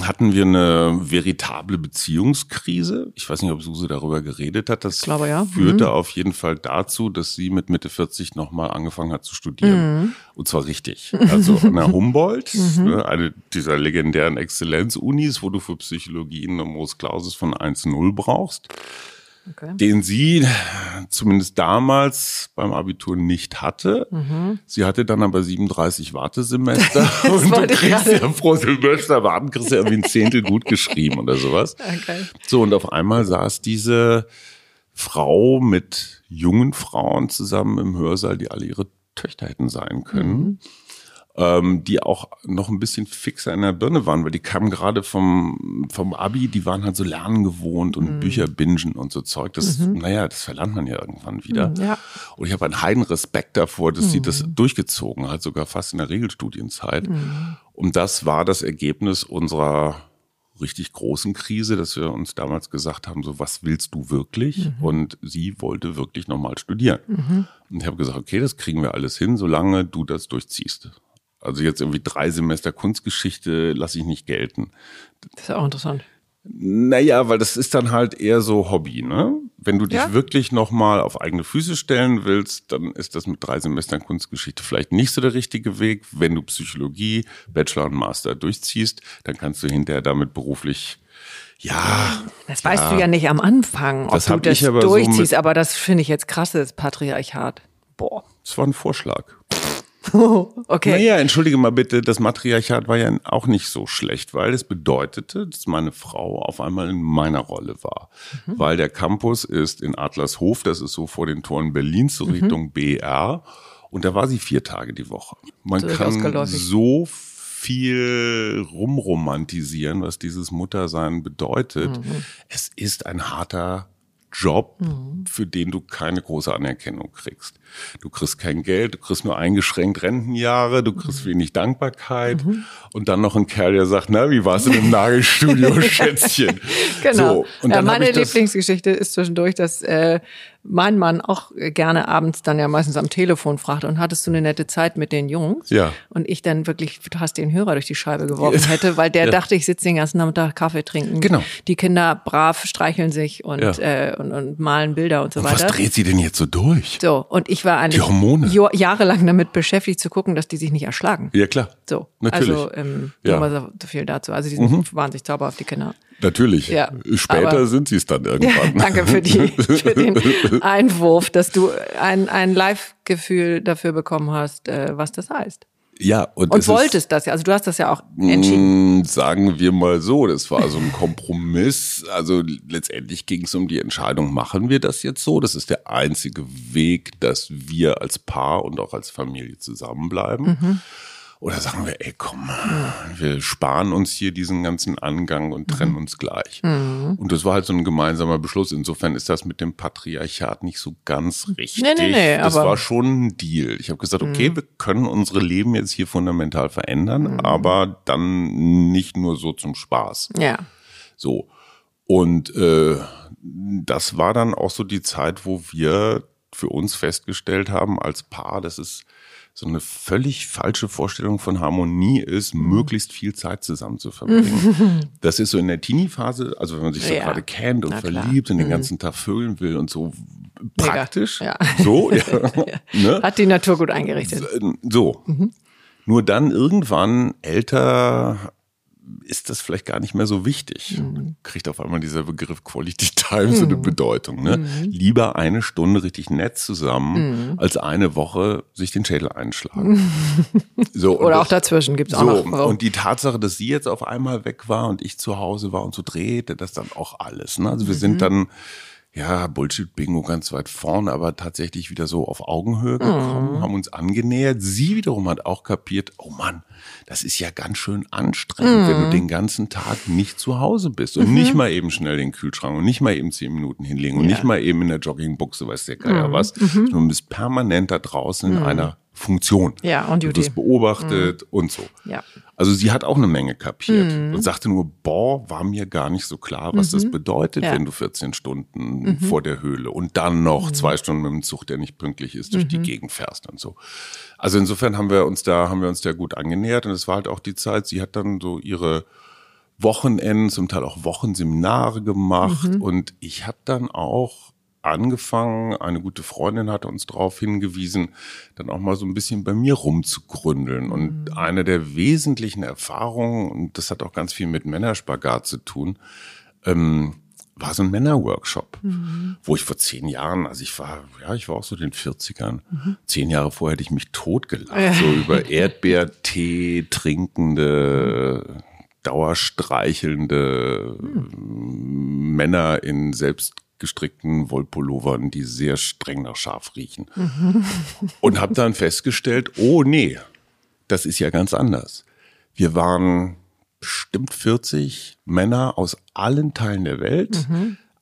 hatten wir eine veritable Beziehungskrise. Ich weiß nicht, ob Suse darüber geredet hat. Das glaube, ja. führte mhm. auf jeden Fall dazu, dass sie mit Mitte 40 nochmal angefangen hat zu studieren. Mhm. Und zwar richtig. Also an der Humboldt, mhm. ne, eine dieser legendären Exzellenz-Unis, wo du für Psychologie einen Numerus Clausus von 1-0 brauchst okay. den sie zumindest damals beim Abitur nicht hatte. Mhm. Sie hatte dann aber 37 Wartesemester und du kriegst ja pro Semester warten, kriegst ja irgendwie ein Zehntel gut geschrieben oder sowas. Okay. So, und auf einmal saß diese Frau mit jungen Frauen zusammen im Hörsaal, die alle ihre Töchter hätten sein können. Mhm ähm, die auch noch ein bisschen fixer in der Birne waren, weil die kamen gerade vom, vom Abi, die waren halt so lernen gewohnt und mhm. Bücher bingen und so Zeug. Das, mhm. naja, das verlernt man ja irgendwann wieder. Mhm, ja. Und ich habe einen heiden Respekt davor, dass mhm. sie das mhm. durchgezogen hat, sogar fast in der Regelstudienzeit. Mhm. Und das war das Ergebnis unserer richtig großen Krise, dass wir uns damals gesagt haben, so was willst du wirklich? Mhm. Und sie wollte wirklich nochmal studieren. Mhm. Und ich habe gesagt, okay, das kriegen wir alles hin, solange du das durchziehst. Also jetzt irgendwie drei Semester Kunstgeschichte lasse ich nicht gelten. Das ist auch interessant. Naja, weil das ist dann halt eher so Hobby, ne? Wenn du dich ja? wirklich nochmal auf eigene Füße stellen willst, dann ist das mit drei Semestern Kunstgeschichte vielleicht nicht so der richtige Weg. Wenn du Psychologie, Bachelor und Master durchziehst, dann kannst du hinterher damit beruflich ja. Das weißt ja, du ja nicht am Anfang, ob das du das durchziehst, so aber das finde ich jetzt krasses Patriarchat. Boah. Das war ein Vorschlag. okay. Naja, entschuldige mal bitte, das Matriarchat war ja auch nicht so schlecht, weil es bedeutete, dass meine Frau auf einmal in meiner Rolle war. Mhm. Weil der Campus ist in Adlershof, das ist so vor den Toren Berlins, so mhm. Richtung BR. Und da war sie vier Tage die Woche. Man so kann so viel rumromantisieren, was dieses Muttersein bedeutet. Mhm. Es ist ein harter Job, mhm. für den du keine große Anerkennung kriegst. Du kriegst kein Geld, du kriegst nur eingeschränkt Rentenjahre, du kriegst mhm. wenig Dankbarkeit mhm. und dann noch ein Kerl, der sagt, na, wie war's in dem Nagelstudio, Schätzchen? genau. So, ja, meine Lieblingsgeschichte ist zwischendurch, dass äh, mein Mann auch gerne abends dann ja meistens am Telefon fragt und hattest du eine nette Zeit mit den Jungs? Ja. Und ich dann wirklich hast den Hörer durch die Scheibe geworfen hätte, weil der ja. dachte, ich sitze den ganzen Nachmittag Kaffee trinken. Genau. Die Kinder brav streicheln sich und, ja. äh, und, und malen Bilder und so und weiter. Was dreht sie denn jetzt so durch? So, und ich war eigentlich die Hormone. jahrelang damit beschäftigt zu gucken, dass die sich nicht erschlagen. Ja, klar. So. Natürlich. Also, ähm, ja. so viel dazu. Also, die sind mhm. wahnsinnig zauberhaft, die Kinder. Natürlich. Ja, Später sind sie es dann irgendwann. Ja, danke für, die, für den Einwurf, dass du ein, ein Live-Gefühl dafür bekommen hast, äh, was das heißt. Ja, und, und wolltest ist, das ja. Also du hast das ja auch entschieden. Mm, sagen wir mal so, das war so ein Kompromiss. Also letztendlich ging es um die Entscheidung, machen wir das jetzt so? Das ist der einzige Weg, dass wir als Paar und auch als Familie zusammenbleiben. Mhm. Oder sagen wir, ey, komm, wir sparen uns hier diesen ganzen Angang und trennen mhm. uns gleich. Mhm. Und das war halt so ein gemeinsamer Beschluss. Insofern ist das mit dem Patriarchat nicht so ganz richtig. Nee, nee, nee, das war schon ein Deal. Ich habe gesagt, okay, mhm. wir können unsere Leben jetzt hier fundamental verändern, mhm. aber dann nicht nur so zum Spaß. Ja. So. Und äh, das war dann auch so die Zeit, wo wir für uns festgestellt haben als Paar, das ist so eine völlig falsche Vorstellung von Harmonie ist, mhm. möglichst viel Zeit zusammen zu verbringen. das ist so in der Teenie-Phase, also wenn man sich so ja. gerade kennt und verliebt und den mhm. ganzen Tag vögeln will und so praktisch. Ja. So, ja. ne? Hat die Natur gut eingerichtet. So. Mhm. Nur dann irgendwann älter ist das vielleicht gar nicht mehr so wichtig. Mhm. Kriegt auf einmal dieser Begriff Quality Time mhm. so eine mhm. Bedeutung. Ne? Mhm. Lieber eine Stunde richtig nett zusammen, mhm. als eine Woche sich den Schädel einschlagen. so, Oder auch dazwischen gibt's auch so, noch. Und die Tatsache, dass sie jetzt auf einmal weg war und ich zu Hause war und so drehte das dann auch alles. Ne? Also wir sind mhm. dann ja, Bullshit-Bingo ganz weit vorne, aber tatsächlich wieder so auf Augenhöhe gekommen, mm. haben uns angenähert. Sie wiederum hat auch kapiert, oh Mann, das ist ja ganz schön anstrengend, mm. wenn du mhm. den ganzen Tag nicht zu Hause bist und mhm. nicht mal eben schnell den Kühlschrank und nicht mal eben zehn Minuten hinlegen und ja. nicht mal eben in der Joggingbuchse, weißt du ja mm. was, mhm. sondern du bist permanent da draußen in mhm. einer Funktion. Ja, on Du duty. wirst beobachtet und so. Ja. Also sie hat auch eine Menge kapiert Mhm. und sagte nur, boah, war mir gar nicht so klar, was das bedeutet, Ja. Mhm. wenn du 14 Stunden vor der Höhle und dann noch zwei Stunden mit dem Zug, der nicht pünktlich ist, durch die Mhm. Gegend fährst und so. Also insofern haben wir uns da, haben wir uns da gut angenähert und es war halt auch die Zeit, sie hat dann so ihre Wochenenden, zum Teil auch Wochenseminare gemacht Mhm. und ich habe dann auch angefangen, eine gute Freundin hatte uns darauf hingewiesen, dann auch mal so ein bisschen bei mir rumzugründeln. Und eine der wesentlichen Erfahrungen, und das hat auch ganz viel mit Männerspagat zu tun, ähm, war so ein Männerworkshop, wo ich vor zehn Jahren, also ich war, ja, ich war auch so in den 40ern, zehn Jahre vorher hätte ich mich totgelacht, so über Erdbeertee trinkende, dauerstreichelnde Männer in selbstgestrickten Wollpullovern, die sehr streng nach Schaf riechen. Und habe dann festgestellt, oh nee, das ist ja ganz anders. Wir waren bestimmt 40 Männer aus allen Teilen der Welt,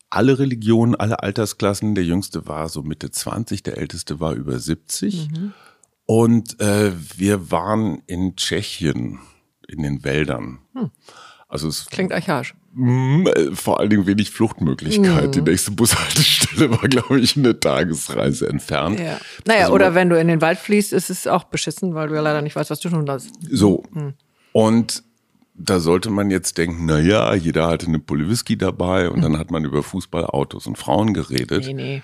alle Religionen, alle Altersklassen. Der jüngste war so Mitte 20, der älteste war über 70. Und äh, wir waren in Tschechien, in den Wäldern. Also es Klingt archaisch. Mm, äh, vor allen Dingen wenig Fluchtmöglichkeit. Die nächste Bushaltestelle war, glaube ich, eine Tagesreise entfernt. Ja. Naja, Also oder wenn du in den Wald fließt, ist es auch beschissen, weil du ja leider nicht weißt, was du tun sollst. So. Und da sollte man jetzt denken, na ja, jeder hatte eine Pulle Whisky dabei und dann hat man über Fußball, Autos und Frauen geredet. Nee, nee.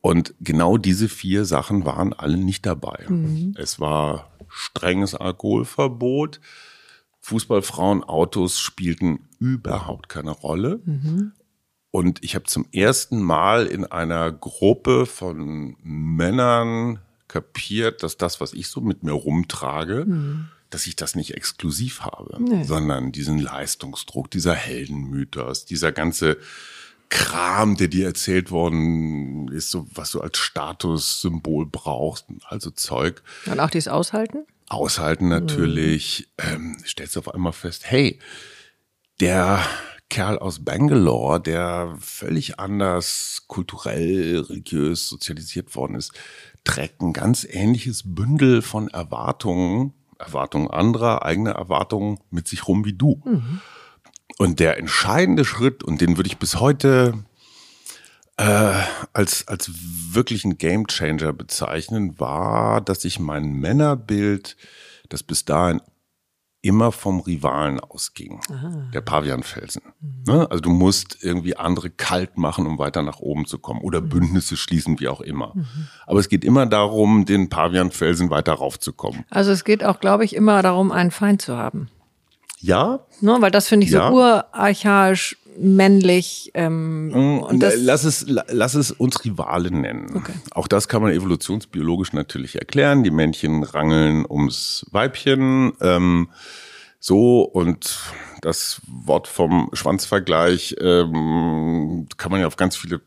Und genau diese vier Sachen waren alle nicht dabei. Es war strenges Alkoholverbot. Fußball, Frauen, Autos spielten überhaupt keine Rolle. Und ich habe zum ersten Mal in einer Gruppe von Männern kapiert, dass das, was ich so mit mir rumtrage, dass ich das nicht exklusiv habe, sondern diesen Leistungsdruck, dieser Heldenmythos, dieser ganze Kram, der dir erzählt worden ist, so was du als Statussymbol brauchst, also Zeug Und auch dies aushalten? aushalten natürlich, ähm, stellst du auf einmal fest, hey, der Kerl aus Bangalore, der völlig anders kulturell, religiös sozialisiert worden ist, trägt ein ganz ähnliches Bündel von Erwartungen, Erwartungen anderer, eigene Erwartungen mit sich rum wie du. Und der entscheidende Schritt, und den würde ich bis heute äh, als, als wirklichen Gamechanger bezeichnen, war, dass ich mein Männerbild, das bis dahin immer vom Rivalen ausging, der Pavianfelsen. Ne? Also du musst irgendwie andere kalt machen, um weiter nach oben zu kommen oder Bündnisse schließen, wie auch immer. Aber es geht immer darum, den Pavianfelsen weiter raufzukommen. Also es geht auch, glaube ich, immer darum, einen Feind zu haben. Ja, Ne? Weil das finde ich Ja. so urarchaisch, männlich. Ähm, und das, lass es, la- lass es uns Rivalen nennen. Auch das kann man evolutionsbiologisch natürlich erklären. Die Männchen rangeln ums Weibchen. Ähm, so und das Wort vom Schwanzvergleich ähm, kann man ja auf ganz viele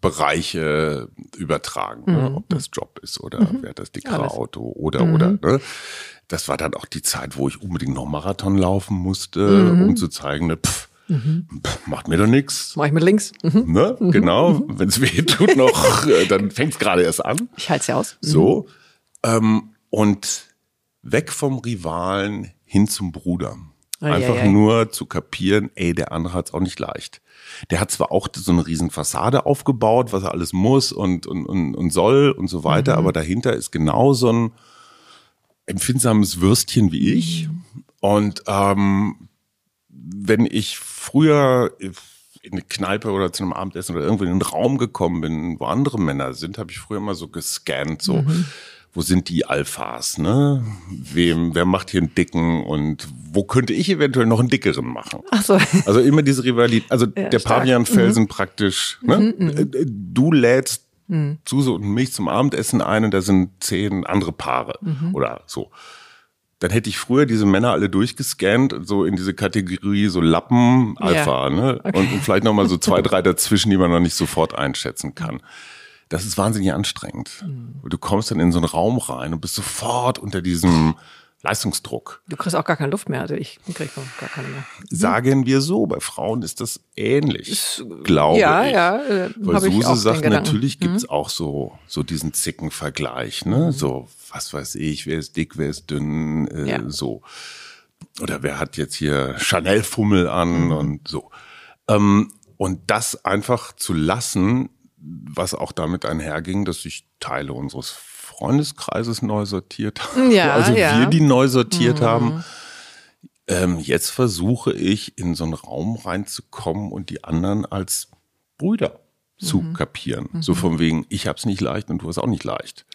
Bereiche übertragen, ne? ob das Job ist oder wer hat das dickere. Auto oder oder. Ne? Das war dann auch die Zeit, wo ich unbedingt noch Marathon laufen musste, um zu zeigen, ne, pff, pff, macht mir doch nichts. Mach ich mit links. Mhm. Ne? Genau, wenn es weh tut noch, äh, dann fängt es gerade erst an. Ich halte sie aus. So. Ähm, und weg vom Rivalen hin zum Bruder. Ei, Einfach ei, ei. nur zu kapieren, ey, der andere hat's auch nicht leicht. Der hat zwar auch so eine riesen Fassade aufgebaut, was er alles muss und, und, und, und soll und so weiter, Mhm. aber dahinter ist genau so ein empfindsames Würstchen wie ich. Und ähm, wenn ich früher in eine Kneipe oder zu einem Abendessen oder irgendwo in einen Raum gekommen bin, wo andere Männer sind, habe ich früher immer so gescannt, so, wo sind die Alphas, ne? Wem, wer macht hier einen dicken und wo könnte ich eventuell noch einen dickeren machen? Ach so. Also immer diese Rivalität, also Ja, der. Pavianfelsen praktisch, ne? Äh, Du lädst Suse und mich zum Abendessen ein und da sind zehn andere Paare oder so. Dann hätte ich früher diese Männer alle durchgescannt, so in diese Kategorie so Lappen, Alpha, ne? Und, und vielleicht nochmal so zwei, drei dazwischen, die man noch nicht sofort einschätzen kann. Das ist wahnsinnig anstrengend. Du kommst dann in so einen Raum rein und bist sofort unter diesem Leistungsdruck. Du kriegst auch gar keine Luft mehr, also ich krieg gar keine mehr. Sagen wir so, bei Frauen ist das ähnlich, glaube ja, ich. ja, äh, Weil ich Suse sagt, natürlich gibt's auch so, so diesen Zickenvergleich, ne? So, was weiß ich, wer ist dick, wer ist dünn, äh, Ja. so. Oder wer hat jetzt hier Chanel-Fummel an und so. Ähm, und das einfach zu lassen, was auch damit einherging, dass sich Teile unseres Freundeskreises neu sortiert haben. Ja, also ja. Mhm. wir die neu sortiert haben. Ähm, jetzt versuche ich in so einen Raum reinzukommen und die anderen als Brüder zu Mhm. kapieren. So von wegen, ich hab's nicht leicht und du hast auch nicht leicht.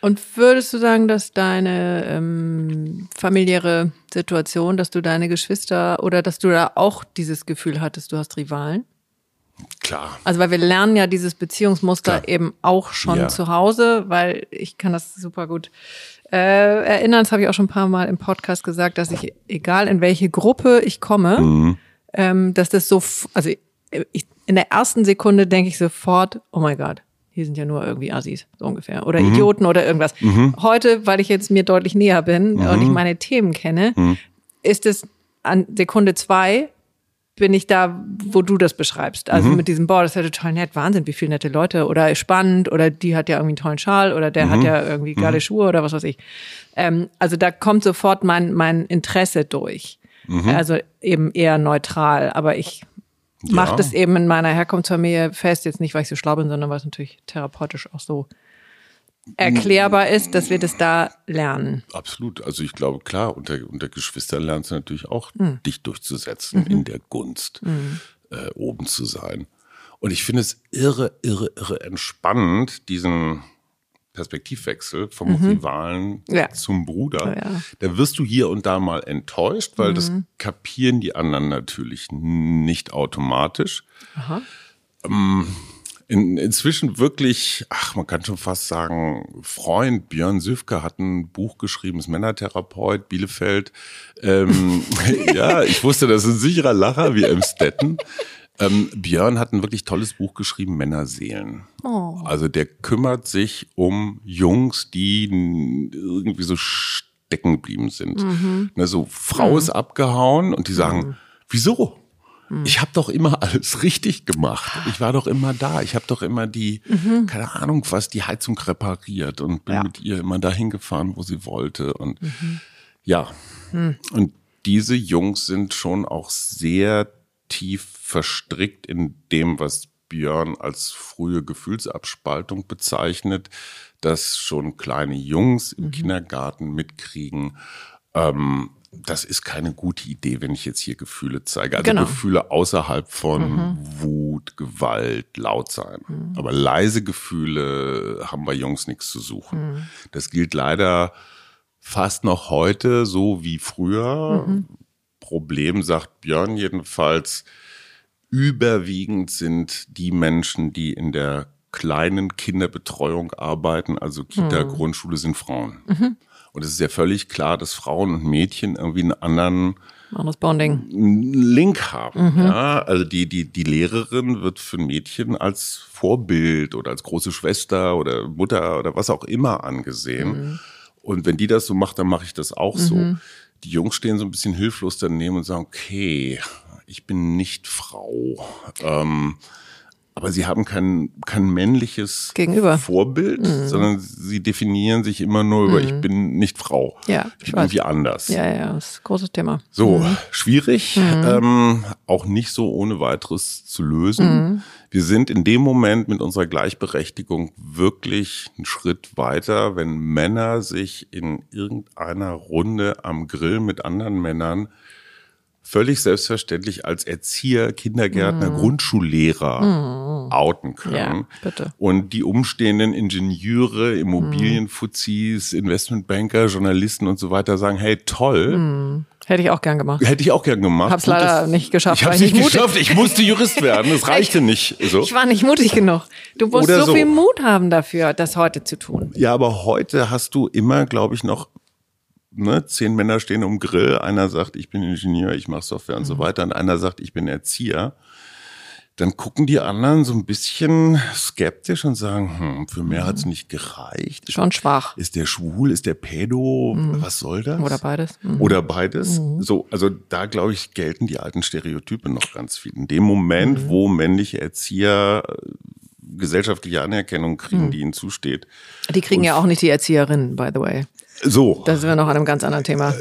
Und würdest du sagen, dass deine ähm, familiäre Situation, dass du deine Geschwister oder dass du da auch dieses Gefühl hattest, du hast Rivalen? Klar. Also weil wir lernen ja dieses Beziehungsmuster Klar. eben auch schon Ja. zu Hause, weil ich kann das super gut äh, erinnern, das habe ich auch schon ein paar Mal im Podcast gesagt, dass ich, egal in welche Gruppe ich komme, Mhm. ähm, dass das so, also ich, in der ersten Sekunde denke ich sofort, oh mein Gott, hier sind ja nur irgendwie Assis, so ungefähr, oder Mhm. Idioten oder irgendwas. Heute, weil ich jetzt mir deutlich näher bin Mhm. und ich meine Themen kenne, ist es an Sekunde zwei bin ich da, wo du das beschreibst. Mhm. Also mit diesem, boah, das ist ja total nett, Wahnsinn, wie viele nette Leute oder spannend oder die hat ja irgendwie einen tollen Schal oder der Mhm. hat ja irgendwie geile Schuhe oder was weiß ich. Ähm, also da kommt sofort mein, mein Interesse durch. Mhm. Also eben eher neutral, aber ich mache das eben in meiner Herkunftsfamilie fest, jetzt nicht, weil ich so schlau bin, sondern weil es natürlich therapeutisch auch so erklärbar ist, dass wir das da lernen. Absolut. Also ich glaube, klar, unter, unter Geschwistern lernst du natürlich auch, Hm. dich durchzusetzen in der Gunst, äh, oben zu sein. Und ich finde es irre, irre, irre entspannend, diesen Perspektivwechsel vom Rivalen Mhm. Ja. zum Bruder. Ja. Mhm. Da wirst du hier und da mal enttäuscht, weil das kapieren die anderen natürlich nicht automatisch. Ähm, in, inzwischen wirklich, ach, man kann schon fast sagen, Freund Björn Süfke hat ein Buch geschrieben, ist Männertherapeut, Bielefeld. Ähm, ja, ich wusste, das ist ein sicherer Lacher wie Emstetten. Ähm, Björn hat ein wirklich tolles Buch geschrieben, Männerseelen. Also der kümmert sich um Jungs, die irgendwie so stecken geblieben sind. Ne, so Frau ist abgehauen und die sagen, wieso? Ich habe doch immer alles richtig gemacht. Ich war doch immer da. Ich habe doch immer die, keine Ahnung was, die Heizung repariert und bin Ja. mit ihr immer dahin gefahren, wo sie wollte. Und ja, und diese Jungs sind schon auch sehr tief verstrickt in dem, was Björn als frühe Gefühlsabspaltung bezeichnet, dass schon kleine Jungs im Kindergarten mitkriegen, ähm, das ist keine gute Idee, wenn ich jetzt hier Gefühle zeige. Also Genau. Gefühle außerhalb von Wut, Gewalt, laut sein. Aber leise Gefühle haben bei Jungs nichts zu suchen. Das gilt leider fast noch heute, so wie früher. Problem, sagt Björn jedenfalls, überwiegend sind die Menschen, die in der kleinen Kinderbetreuung arbeiten, also Kita, Grundschule, sind Frauen. Und es ist ja völlig klar, dass Frauen und Mädchen irgendwie einen anderen Anderes Bonding. Link haben. Ja, also die, die, die Lehrerin wird für ein Mädchen als Vorbild oder als große Schwester oder Mutter oder was auch immer angesehen. Und wenn die das so macht, dann mache ich das auch so. Die Jungs stehen so ein bisschen hilflos daneben und sagen, okay, ich bin nicht Frau. Ähm, aber sie haben kein, kein männliches Gegenüber. Vorbild, sondern sie definieren sich immer nur über, ich bin nicht Frau. Ja, ich ich bin weiß. irgendwie anders. Ja, ja, das ist ein großes Thema. So, schwierig, ähm, auch nicht so ohne weiteres zu lösen. Wir sind in dem Moment mit unserer Gleichberechtigung wirklich einen Schritt weiter, wenn Männer sich in irgendeiner Runde am Grill mit anderen Männern völlig selbstverständlich als Erzieher, Kindergärtner, Grundschullehrer outen können. Ja, bitte. Und die umstehenden Ingenieure, Immobilienfuzis, Investmentbanker, Journalisten und so weiter sagen, hey, toll, Hätte ich auch gern gemacht. Hätte ich auch gern gemacht. Hab's Gut, leider das- nicht geschafft, Ich es ich nicht mutig- geschafft. Ich musste Jurist werden. Das reichte nicht. So. Ich war nicht mutig genug. Du musst so, so. viel Mut haben dafür, das heute zu tun. Ja, aber heute hast du immer, glaube ich, noch ne, zehn Männer stehen um Grill. Einer sagt, ich bin Ingenieur, ich mache Software und Mhm. so weiter. Und einer sagt, ich bin Erzieher. dann gucken die anderen so ein bisschen skeptisch und sagen, hm, für mehr hat's Mhm. nicht gereicht. Schon schwach. Ist der schwul? Ist der Pedo? Was soll das? Oder beides. Mhm. Oder beides. So, also da glaube ich, gelten die alten Stereotype noch ganz viel. In dem Moment, Mhm. wo männliche Erzieher äh, gesellschaftliche Anerkennung kriegen, Mhm. die ihnen zusteht. Die kriegen ja auch nicht die Erzieherinnen, by the way. So. Da sind wir noch an einem ganz anderen Thema.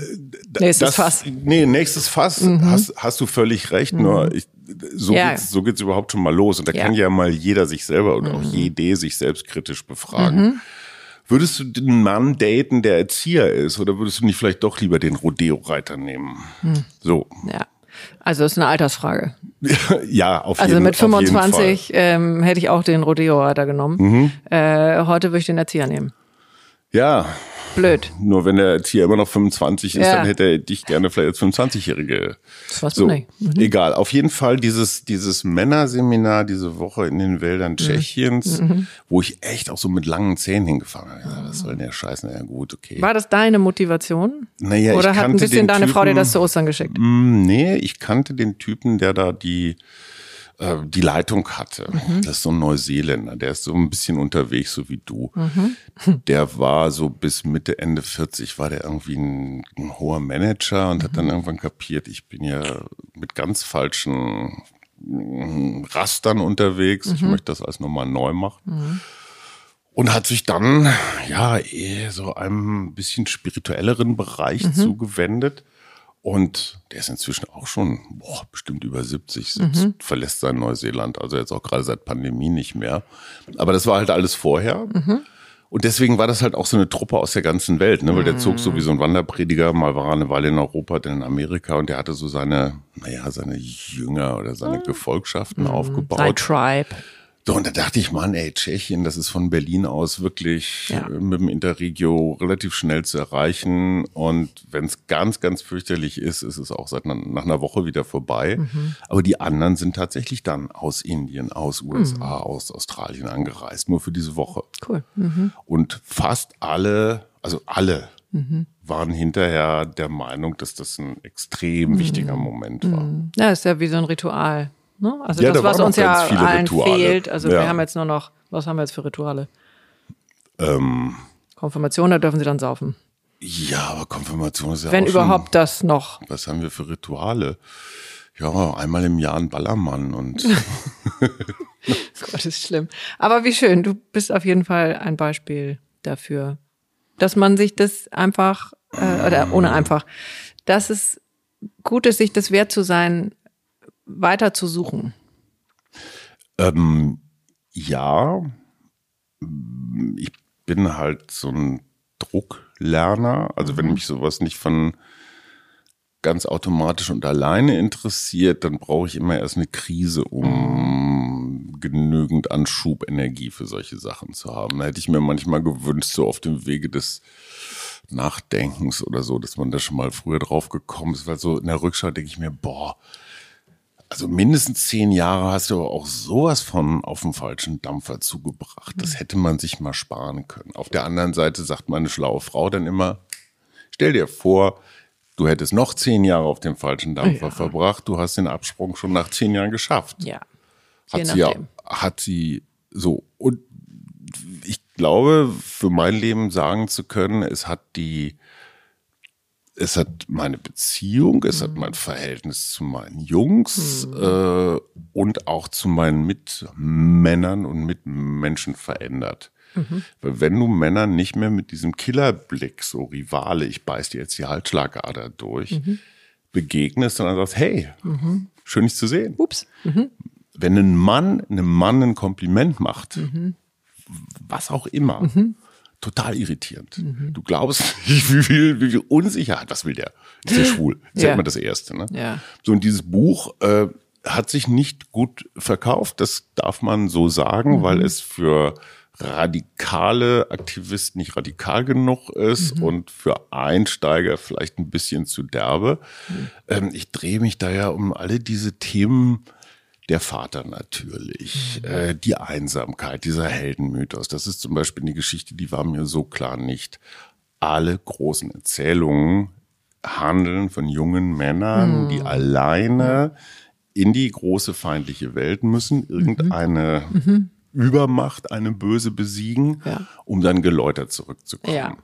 Nächstes das, Fass. Nee, nächstes Fass, hast, hast du völlig recht, nur ich, so, Ja. geht's, so geht's überhaupt schon mal los. Und da Ja. kann ja mal jeder sich selber oder auch jede sich selbst kritisch befragen. Würdest du den Mann daten, der Erzieher ist, oder würdest du nicht vielleicht doch lieber den Rodeo-Reiter nehmen? So. Ja. Also ist eine Altersfrage. ja, auf Also jeden, mit auf jeden 25 ähm, hätte ich auch den Rodeo-Reiter genommen. Mhm. Äh, heute würde ich den Erzieher nehmen. Fall. Ja, Blöd. nur wenn der Erzieher immer noch 25 ist, Ja. dann hätte er dich gerne vielleicht als 25-Jährige. Das weiß So, nicht. Mhm. egal. Auf jeden Fall dieses, dieses Männerseminar diese Woche in den Wäldern Mhm. Tschechiens, wo ich echt auch so mit langen Zähnen hingefahren habe. Ich gesagt, Was soll denn der Scheiß? Na ja, gut, okay. War das deine Motivation? Naja, ich Oder hat ein bisschen deine Frau dir Typen- das zu Ostern geschickt? Mm, Nee, ich kannte den Typen, der da die, äh, die Leitung hatte. Mhm. Das ist so ein Neuseeländer, der ist so ein bisschen unterwegs, so wie du. Mhm. Der war so bis Mitte, Ende 40, war der irgendwie ein, ein hoher Manager und hat Mhm. dann irgendwann kapiert, ich bin ja mit ganz falschen mm, Rastern unterwegs. Ich Mhm. möchte das als nochmal neu machen. Und hat sich dann, ja, eher so einem bisschen spirituelleren Bereich Mhm. zugewendet. Und der ist inzwischen auch schon, boah, bestimmt über 70, sitzt, verlässt sein Neuseeland, also jetzt auch gerade seit Pandemie nicht mehr. Aber das war halt alles vorher. Und deswegen war das halt auch so eine Truppe aus der ganzen Welt, ne? weil der zog so wie so ein Wanderprediger, mal war er eine Weile in Europa, dann in Amerika und der hatte so seine, naja, seine Jünger oder seine Gefolgschaften aufgebaut. Sein Tribe. So, und da dachte ich, Mann, ey, Tschechien, das ist von Berlin aus wirklich Ja. äh, mit dem Interregio relativ schnell zu erreichen. Und wenn es ganz, ganz fürchterlich ist, ist es auch seit na- nach einer Woche wieder vorbei. Aber die anderen sind tatsächlich dann aus Indien, aus USA, aus Australien angereist, nur für diese Woche. Cool. Und fast alle, also alle, waren hinterher der Meinung, dass das ein extrem wichtiger Moment war. Ja, ist ja wie so ein Ritual. Ne? Also Ja, das, da was uns ja allen Rituale. fehlt. Also Ja. wir haben jetzt nur noch, was haben wir jetzt für Rituale? Ähm, Konfirmation, da dürfen sie dann saufen. ja, aber Konfirmation ist ja Wenn auch schon, überhaupt das noch. Was haben wir für Rituale? Ja, einmal im Jahr ein Ballermann und Gott, ist schlimm. Aber wie schön, du bist auf jeden Fall ein Beispiel dafür, dass man sich das einfach, äh, oder ohne einfach, dass es gut ist, sich das wert zu sein, weiter zu suchen. ähm, ja, ich bin halt so ein Drucklerner. Also wenn mich sowas nicht von ganz automatisch und alleine interessiert, dann brauche ich immer erst eine Krise, um genügend Anschubenergie für solche Sachen zu haben. Da hätte ich mir manchmal gewünscht, so auf dem Wege des Nachdenkens oder so, dass man da schon mal früher drauf gekommen ist, weil so in der Rückschau denke ich mir, boah, also mindestens zehn Jahre hast du aber auch sowas von auf dem falschen Dampfer zugebracht. Das hätte man sich mal sparen können. Auf der anderen Seite sagt meine schlaue Frau dann immer, stell dir vor, du hättest noch zehn Jahre auf dem falschen Dampfer Ja. verbracht, du hast den Absprung schon nach zehn Jahren geschafft. Ja. Je Hat sie ja, hat sie so. Und ich glaube, für mein Leben sagen zu können, es hat die, es hat meine Beziehung, es hat mein Verhältnis zu meinen Jungs äh, und auch zu meinen Mitmännern und Mitmenschen verändert. Weil wenn du Männern nicht mehr mit diesem Killerblick, so Rivale, ich beiß dir jetzt die Halsschlagader durch, begegnest und dann sagst, hey, schön dich zu sehen. Ups. wenn ein Mann einem Mann ein Kompliment macht, was auch immer, total irritierend. Du glaubst nicht, wie viel, wie viel Unsicherheit, was will der? Ist der schwul? Das ist ja immer das Erste. Ne? Ja. So, und dieses Buch äh, hat sich nicht gut verkauft, das darf man so sagen, weil es für radikale Aktivisten nicht radikal genug ist und für Einsteiger vielleicht ein bisschen zu derbe. Ähm, ich drehe mich da ja um alle diese Themen der Vater natürlich, äh, die Einsamkeit, dieser Heldenmythos. Das ist zum Beispiel eine Geschichte, die war mir so klar nicht. Alle großen Erzählungen handeln von jungen Männern, die alleine in die große feindliche Welt müssen, irgendeine Übermacht, eine Böse besiegen, Ja. um dann geläutert zurückzukommen. Ja.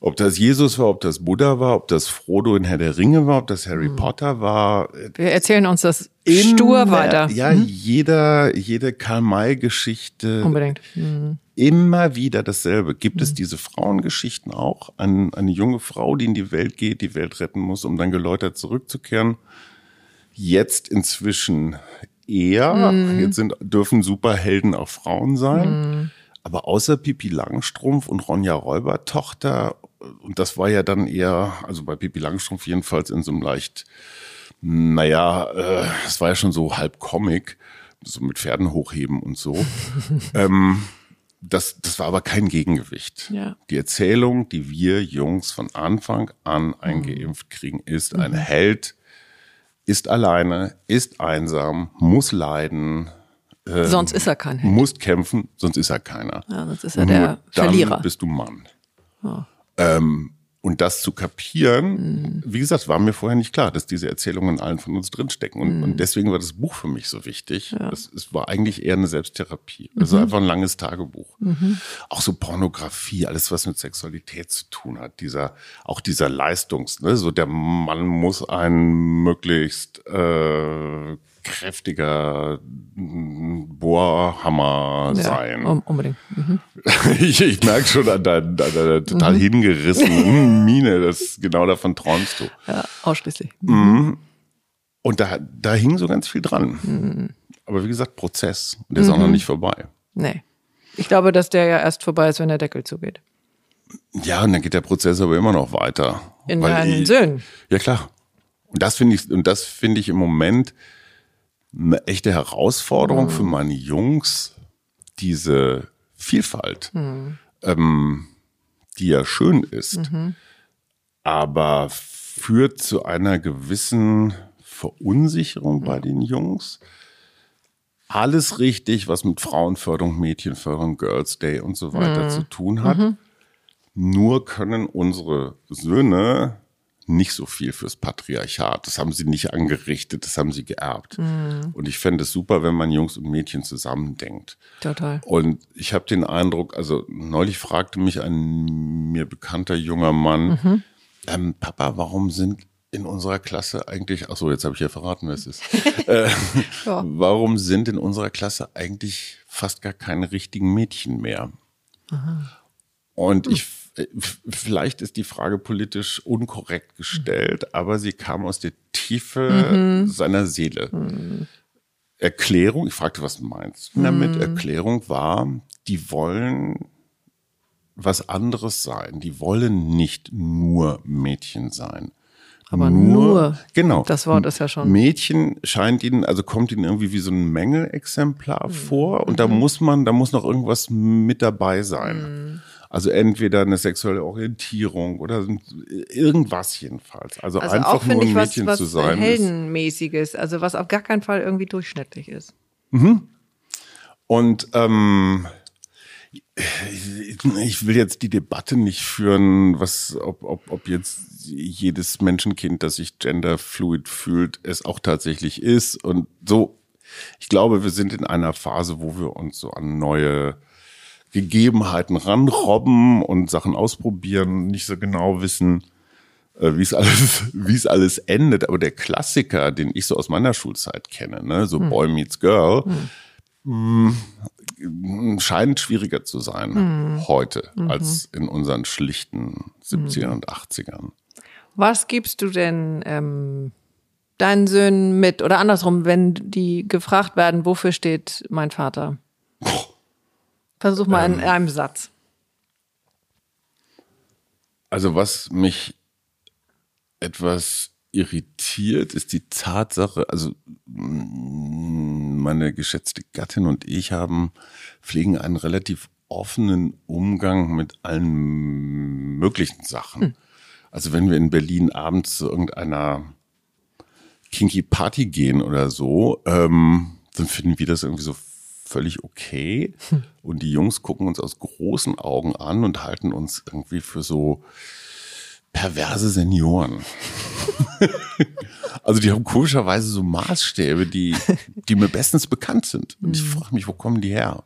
Ob das Jesus war, ob das Buddha war, ob das Frodo in Herr der Ringe war, ob das Harry Mhm. Potter war. Wir erzählen uns das stur weiter. Mhm. Ja, jeder, jede Karl-May-Geschichte, Unbedingt. Mhm. immer wieder dasselbe. Gibt es diese Frauengeschichten auch? Ein, eine junge Frau, die in die Welt geht, die Welt retten muss, um dann geläutert zurückzukehren. Jetzt inzwischen eher. Mhm. Jetzt sind, dürfen Superhelden auch Frauen sein. Aber außer Pipi Langstrumpf und Ronja Räubertochter, und das war ja dann eher, also bei Pipi Langstrumpf jedenfalls in so einem leicht, naja, äh, es war ja schon so halb Comic, so mit Pferden hochheben und so. ähm, das, das war aber kein Gegengewicht. Ja. Die Erzählung, die wir Jungs von Anfang an eingeimpft kriegen, ist ein Held, ist alleine, ist einsam, muss leiden, Sonst ist er kein Held. muss kämpfen, sonst ist er keiner. Ja, sonst ist er Nur der dann Verlierer. bist du Mann. Ähm, und das zu kapieren, Mhm. wie gesagt, war mir vorher nicht klar, dass diese Erzählungen in allen von uns drinstecken. Und, Mhm. und deswegen war das Buch für mich so wichtig. Es, es war eigentlich eher eine Selbsttherapie. Also Mhm. einfach ein langes Tagebuch. Auch so Pornografie, alles was mit Sexualität zu tun hat. Dieser, auch dieser Leistungs, ne? so der Mann muss ein möglichst äh, kräftiger mm, Bohrhammer Ja, sein. um, unbedingt. Mhm. Ich, ich merke schon an deiner, total hingerissenen Miene, dass genau davon träumst du. Ja, ausschließlich. Und da, da hing so ganz viel dran. Aber wie gesagt, Prozess. Und der ist auch noch nicht vorbei. Nee. Ich glaube, dass der ja erst vorbei ist, wenn der Deckel zugeht. Ja, und dann geht der Prozess aber immer noch weiter. In deinen Söhnen. Ja, klar. Und das finde ich, und das finde ich im Moment eine echte Herausforderung für meine Jungs, diese Vielfalt, ähm, die ja schön ist, aber führt zu einer gewissen Verunsicherung bei den Jungs. Alles richtig, was mit Frauenförderung, Mädchenförderung, Girls Day und so weiter zu tun hat. Nur können unsere Söhne nicht so viel fürs Patriarchat. Das haben sie nicht angerichtet, das haben sie geerbt. Und ich fände es super, wenn man Jungs und Mädchen zusammendenkt. Total. Und ich habe den Eindruck, also neulich fragte mich ein mir bekannter junger Mann, ähm, Papa, warum sind in unserer Klasse eigentlich, ach so, jetzt habe ich ja verraten, wer es ist. äh, Ja. Warum sind in unserer Klasse eigentlich fast gar keine richtigen Mädchen mehr? Und ich, f- vielleicht ist die Frage politisch unkorrekt gestellt, aber sie kam aus der Tiefe seiner Seele. Erklärung, ich fragte, was meinst du damit? Erklärung war, die wollen was anderes sein. Die wollen nicht nur Mädchen sein. Aber nur, genau. das Wort ist ja schon- Mädchen scheint ihnen, also kommt ihnen irgendwie wie so ein Mängelexemplar Mhm. vor und da muss man, da muss noch irgendwas mit dabei sein. Also entweder eine sexuelle Orientierung oder irgendwas jedenfalls. Also, Also einfach auch nur ein ich was, Mädchen was zu sein. Heldenmäßiges, also was auf gar keinen Fall irgendwie durchschnittlich ist. Und ähm, ich will jetzt die Debatte nicht führen, was, ob, ob, ob jetzt jedes Menschenkind, das sich genderfluid fühlt, es auch tatsächlich ist. Und so, ich glaube, wir sind in einer Phase, wo wir uns so an neue Gegebenheiten ranrobben und Sachen ausprobieren, nicht so genau wissen, äh, wie es alles, wie es alles endet. Aber der Klassiker, den ich so aus meiner Schulzeit kenne, ne, so Boy Meets Girl, mh, scheint schwieriger zu sein heute als in unseren schlichten 70ern und 80ern. Was gibst du denn ähm, deinen Söhnen mit? Oder andersrum, wenn die gefragt werden, wofür steht mein Vater? Versuch mal Ähm. in einem Satz. Also was mich etwas irritiert, ist die Tatsache, also mm, meine geschätzte Gattin und ich haben, pflegen einen relativ offenen Umgang mit allen möglichen Sachen. Also wenn wir in Berlin abends zu irgendeiner kinky Party gehen oder so, ähm, dann finden wir das irgendwie so völlig okay. Und die Jungs gucken uns aus großen Augen an und halten uns irgendwie für so perverse Senioren. Also die haben komischerweise so Maßstäbe, die, die mir bestens bekannt sind. Und ich frage mich, wo kommen die her?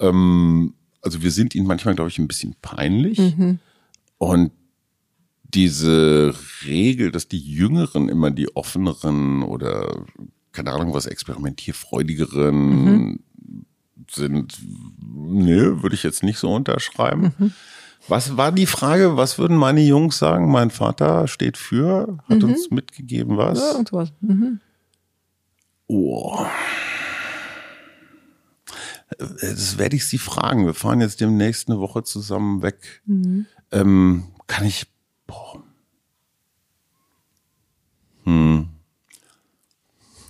Ähm, also wir sind ihnen manchmal, glaube ich, ein bisschen peinlich. Und diese Regel, dass die Jüngeren immer die offeneren oder keine Ahnung was experimentierfreudigeren sind, nee, würde ich jetzt nicht so unterschreiben. Was war die Frage? Was würden meine Jungs sagen? Mein Vater steht für, hat uns mitgegeben was? Ja, und sowas. Mhm. Oh. Das werde ich Sie fragen. Wir fahren jetzt demnächst eine Woche zusammen weg. Ähm, kann ich. Boah.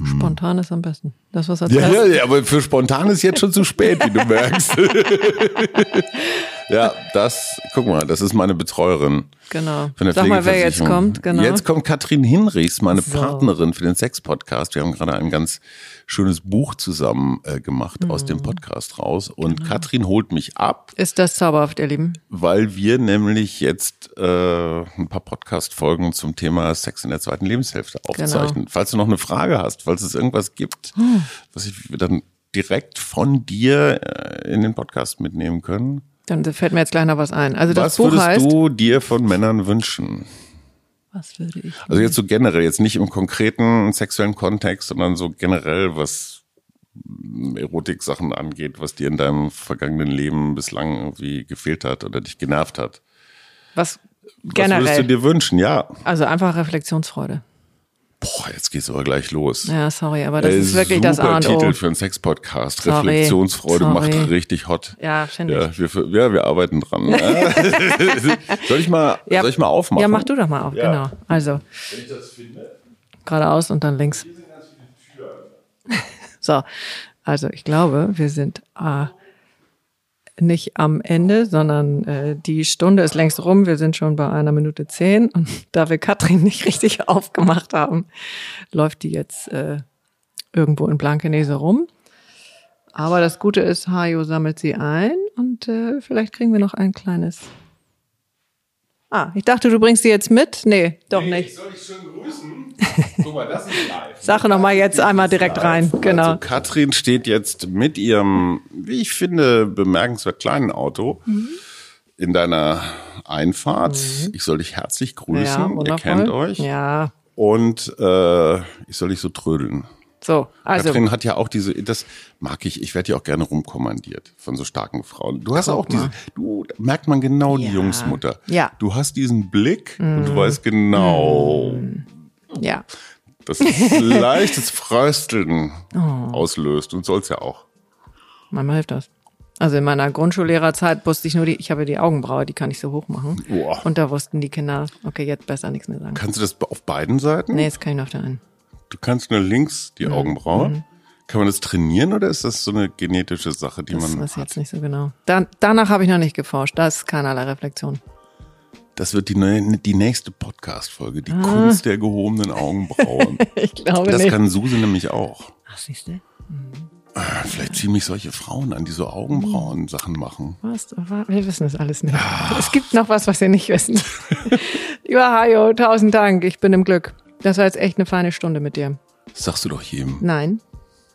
Spontan ist am besten. Das, was als Ja, ja, ja, aber für spontan ist jetzt schon zu spät, wie du merkst. ja, das, guck mal, das ist meine Betreuerin. Genau. Von der Sag mal, wer jetzt kommt. Genau. Jetzt kommt Katrin Hinrichs, meine So. Partnerin für den Sex-Podcast. Wir haben gerade ein ganz schönes Buch zusammen äh, gemacht aus Mhm. dem Podcast raus. Und Genau. Katrin holt mich ab, ist das zauberhaft, ihr Lieben? weil wir nämlich jetzt äh, ein paar Podcast-Folgen zum Thema Sex in der zweiten Lebenshälfte Genau. aufzeichnen. Falls du noch eine Frage hast, falls es irgendwas gibt, Hm. Was ich dann direkt von dir äh, in den Podcast mitnehmen können. Dann fällt mir jetzt gleich noch was ein. Also das was Buch würdest heißt. du dir von Männern wünschen? Was würde ich? Also jetzt so generell, jetzt nicht im konkreten sexuellen Kontext, sondern so generell, was Erotik-Sachen angeht, was dir in deinem vergangenen Leben bislang irgendwie gefehlt hat oder dich genervt hat. Was Was würdest du generell? dir wünschen? Ja. Also einfach Reflexionsfreude. Boah, jetzt geht's aber gleich los. Ja, sorry, aber das Äh, ist wirklich super das A und O. Titel für einen Sex-Podcast. Sorry. Reflexionsfreude Sorry. macht richtig hot. Ja, finde ich. Ja wir, ja, wir arbeiten dran. soll ich mal, Ja. soll ich mal aufmachen? Ja, mach du doch mal auf, Ja. genau. Also. Geradeaus und dann links. So, also ich glaube, wir sind äh, nicht am Ende, sondern äh, die Stunde ist längst rum. Wir sind schon bei einer Minute zehn und da wir Katrin nicht richtig aufgemacht haben, läuft die jetzt äh, irgendwo in Blankenese rum. Aber das Gute ist, Hajo sammelt sie ein und äh, vielleicht kriegen wir noch ein kleines. Ah, ich dachte, du bringst sie jetzt mit. Nee, doch nicht. Soll ich schön grüßen? Guck mal, das ist live. Sache noch mal jetzt einmal direkt rein. Genau. Also Katrin steht jetzt mit ihrem, wie ich finde, bemerkenswert kleinen Auto Mhm. in deiner Einfahrt. Ich soll dich herzlich grüßen. Ja, Ihr kennt euch. Ja, Und äh, ich soll dich so trödeln. So. Also, Katrin hat ja auch diese, das mag ich, ich werde ja auch gerne rumkommandiert von so starken Frauen. Du hast Guck auch diese, du, merkt man genau die Ja. Jungsmutter. Ja. Mhm. Du hast diesen Blick und du weißt genau, ja. dass es leichtes Frösteln Oh. auslöst und soll's ja auch. Manchmal hilft das. Also in meiner Grundschullehrerzeit wusste ich nur die, ich habe die Augenbraue, die kann ich so hoch machen. Boah. Und da wussten die Kinder, okay, jetzt besser nichts mehr sagen. Kannst du das auf beiden Seiten? Nee, jetzt kann ich nur auf der einen. Du kannst nur links Mhm. die Augenbraue. Kann man das trainieren oder ist das so eine genetische Sache, die Das man weiß ich jetzt nicht so genau. Da, danach habe ich noch nicht geforscht. Da ist keinerlei Reflexion. Das wird die, neue, die nächste Podcast-Folge, die Ah. Kunst der gehobenen Augenbrauen. Ich glaube das nicht. kann Suse nämlich auch. Ach, siehst du? Vielleicht ziehen mich solche Frauen an, die so Augenbrauen-Sachen machen. Was? Wir wissen es alles nicht. Es gibt noch was, was wir nicht wissen. Lieber Hajo, tausend Dank. Ich bin im Glück. Das war jetzt echt eine feine Stunde mit dir. Das sagst du doch jedem. Nein,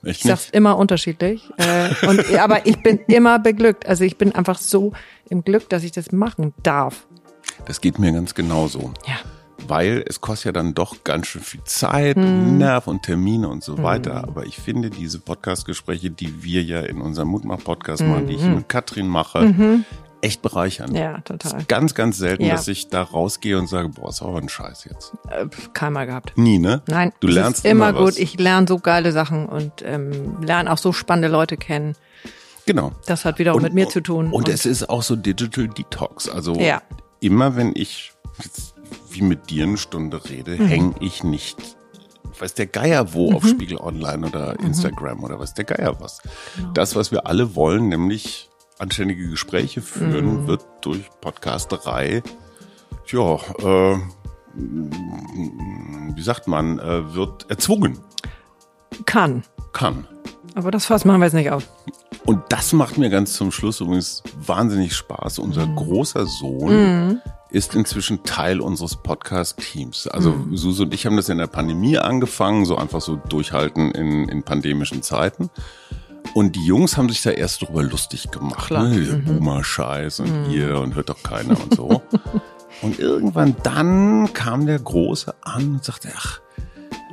Echt Ich sag's nicht? immer unterschiedlich. Äh, und, aber ich bin immer beglückt. Also ich bin einfach so im Glück, dass ich das machen darf. Das geht mir ganz genauso. Ja. Weil es kostet ja dann doch ganz schön viel Zeit, Hm. Nerv und Termine und so weiter. Aber ich finde diese Podcast-Gespräche, die wir ja in unserem Mutmach-Podcast machen, die ich mit Katrin mache, echt bereichern. Mhm. Ja, total. ganz, ganz selten, Ja. dass ich da rausgehe und sage, boah, ist aber ein Scheiß jetzt. Äh, Keinmal gehabt. Nie, ne? Nein, Du es lernst ist immer, immer gut. was. Ich lerne so geile Sachen und ähm, lerne auch so spannende Leute kennen. Genau. Das hat wieder auch mit mir zu tun. Und, es ist auch so Digital Detox. Also Ja. immer wenn ich jetzt wie mit dir eine Stunde rede, Mhm. hänge ich nicht, weiß der Geier wo, auf Spiegel Online oder Mhm. Instagram oder weiß der Geier was. Genau. Das, was wir alle wollen, nämlich anständige Gespräche führen, Mhm. wird durch Podcasterei, ja, äh, wie sagt man, äh, wird erzwungen. kann. Kann. Aber das Fass machen wir jetzt nicht auf. Und das macht mir ganz zum Schluss übrigens wahnsinnig Spaß. Unser großer Sohn ist inzwischen Teil unseres Podcast-Teams. Also mhm. Suse und ich haben das in der Pandemie angefangen, so einfach so durchhalten in, in pandemischen Zeiten. Und die Jungs haben sich da erst drüber lustig gemacht. Ne? Mhm. Boomer-Scheiß und mhm. ihr und hört doch keiner und so. und irgendwann dann kam der Große an und sagte, ach,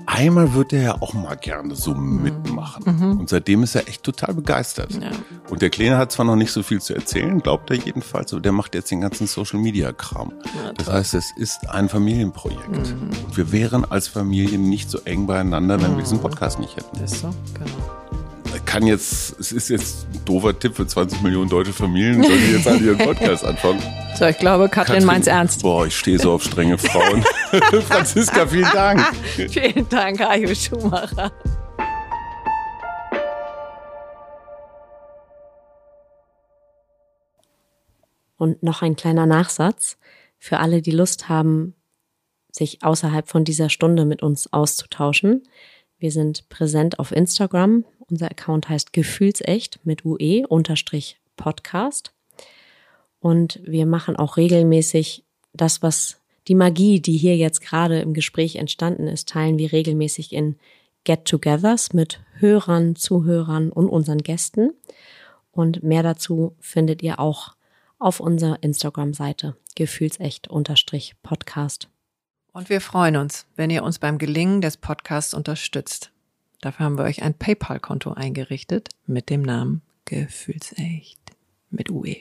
einmal wird er ja auch mal gerne so mhm. mitmachen. Mhm. Und seitdem ist er echt total begeistert. Ja. Und der Kleine hat zwar noch nicht so viel zu erzählen, glaubt er jedenfalls, aber der macht jetzt den ganzen Social Media Kram. Ja, das heißt, es ist ein Familienprojekt. Mhm. Und wir wären als Familie nicht so eng beieinander, wenn wir diesen mhm. Podcast nicht hätten. Das ist so, genau kann jetzt, es ist jetzt ein doofer Tipp für 20 Millionen deutsche Familien, sollen die jetzt alle ihren Podcast anfangen. So, ich glaube, Katrin, Katrin meint's ernst. Boah, ich stehe so auf strenge Frauen. Franziska, vielen Dank. vielen Dank, Ajo Schumacher. Und noch ein kleiner Nachsatz für alle, die Lust haben, sich außerhalb von dieser Stunde mit uns auszutauschen. Wir sind präsent auf Instagram. Unser Account heißt Gefühlsecht mit UE unterstrich Podcast. Und wir machen auch regelmäßig das, was die Magie, die hier jetzt gerade im Gespräch entstanden ist, teilen wir regelmäßig in Get-togethers mit Hörern, Zuhörern und unseren Gästen. Und mehr dazu findet ihr auch auf unserer Instagram-Seite gefühlsecht unterstrich Podcast. Und wir freuen uns, wenn ihr uns beim Gelingen des Podcasts unterstützt. Dafür haben wir euch ein PayPal-Konto eingerichtet mit dem Namen Gefühlsecht mit UE.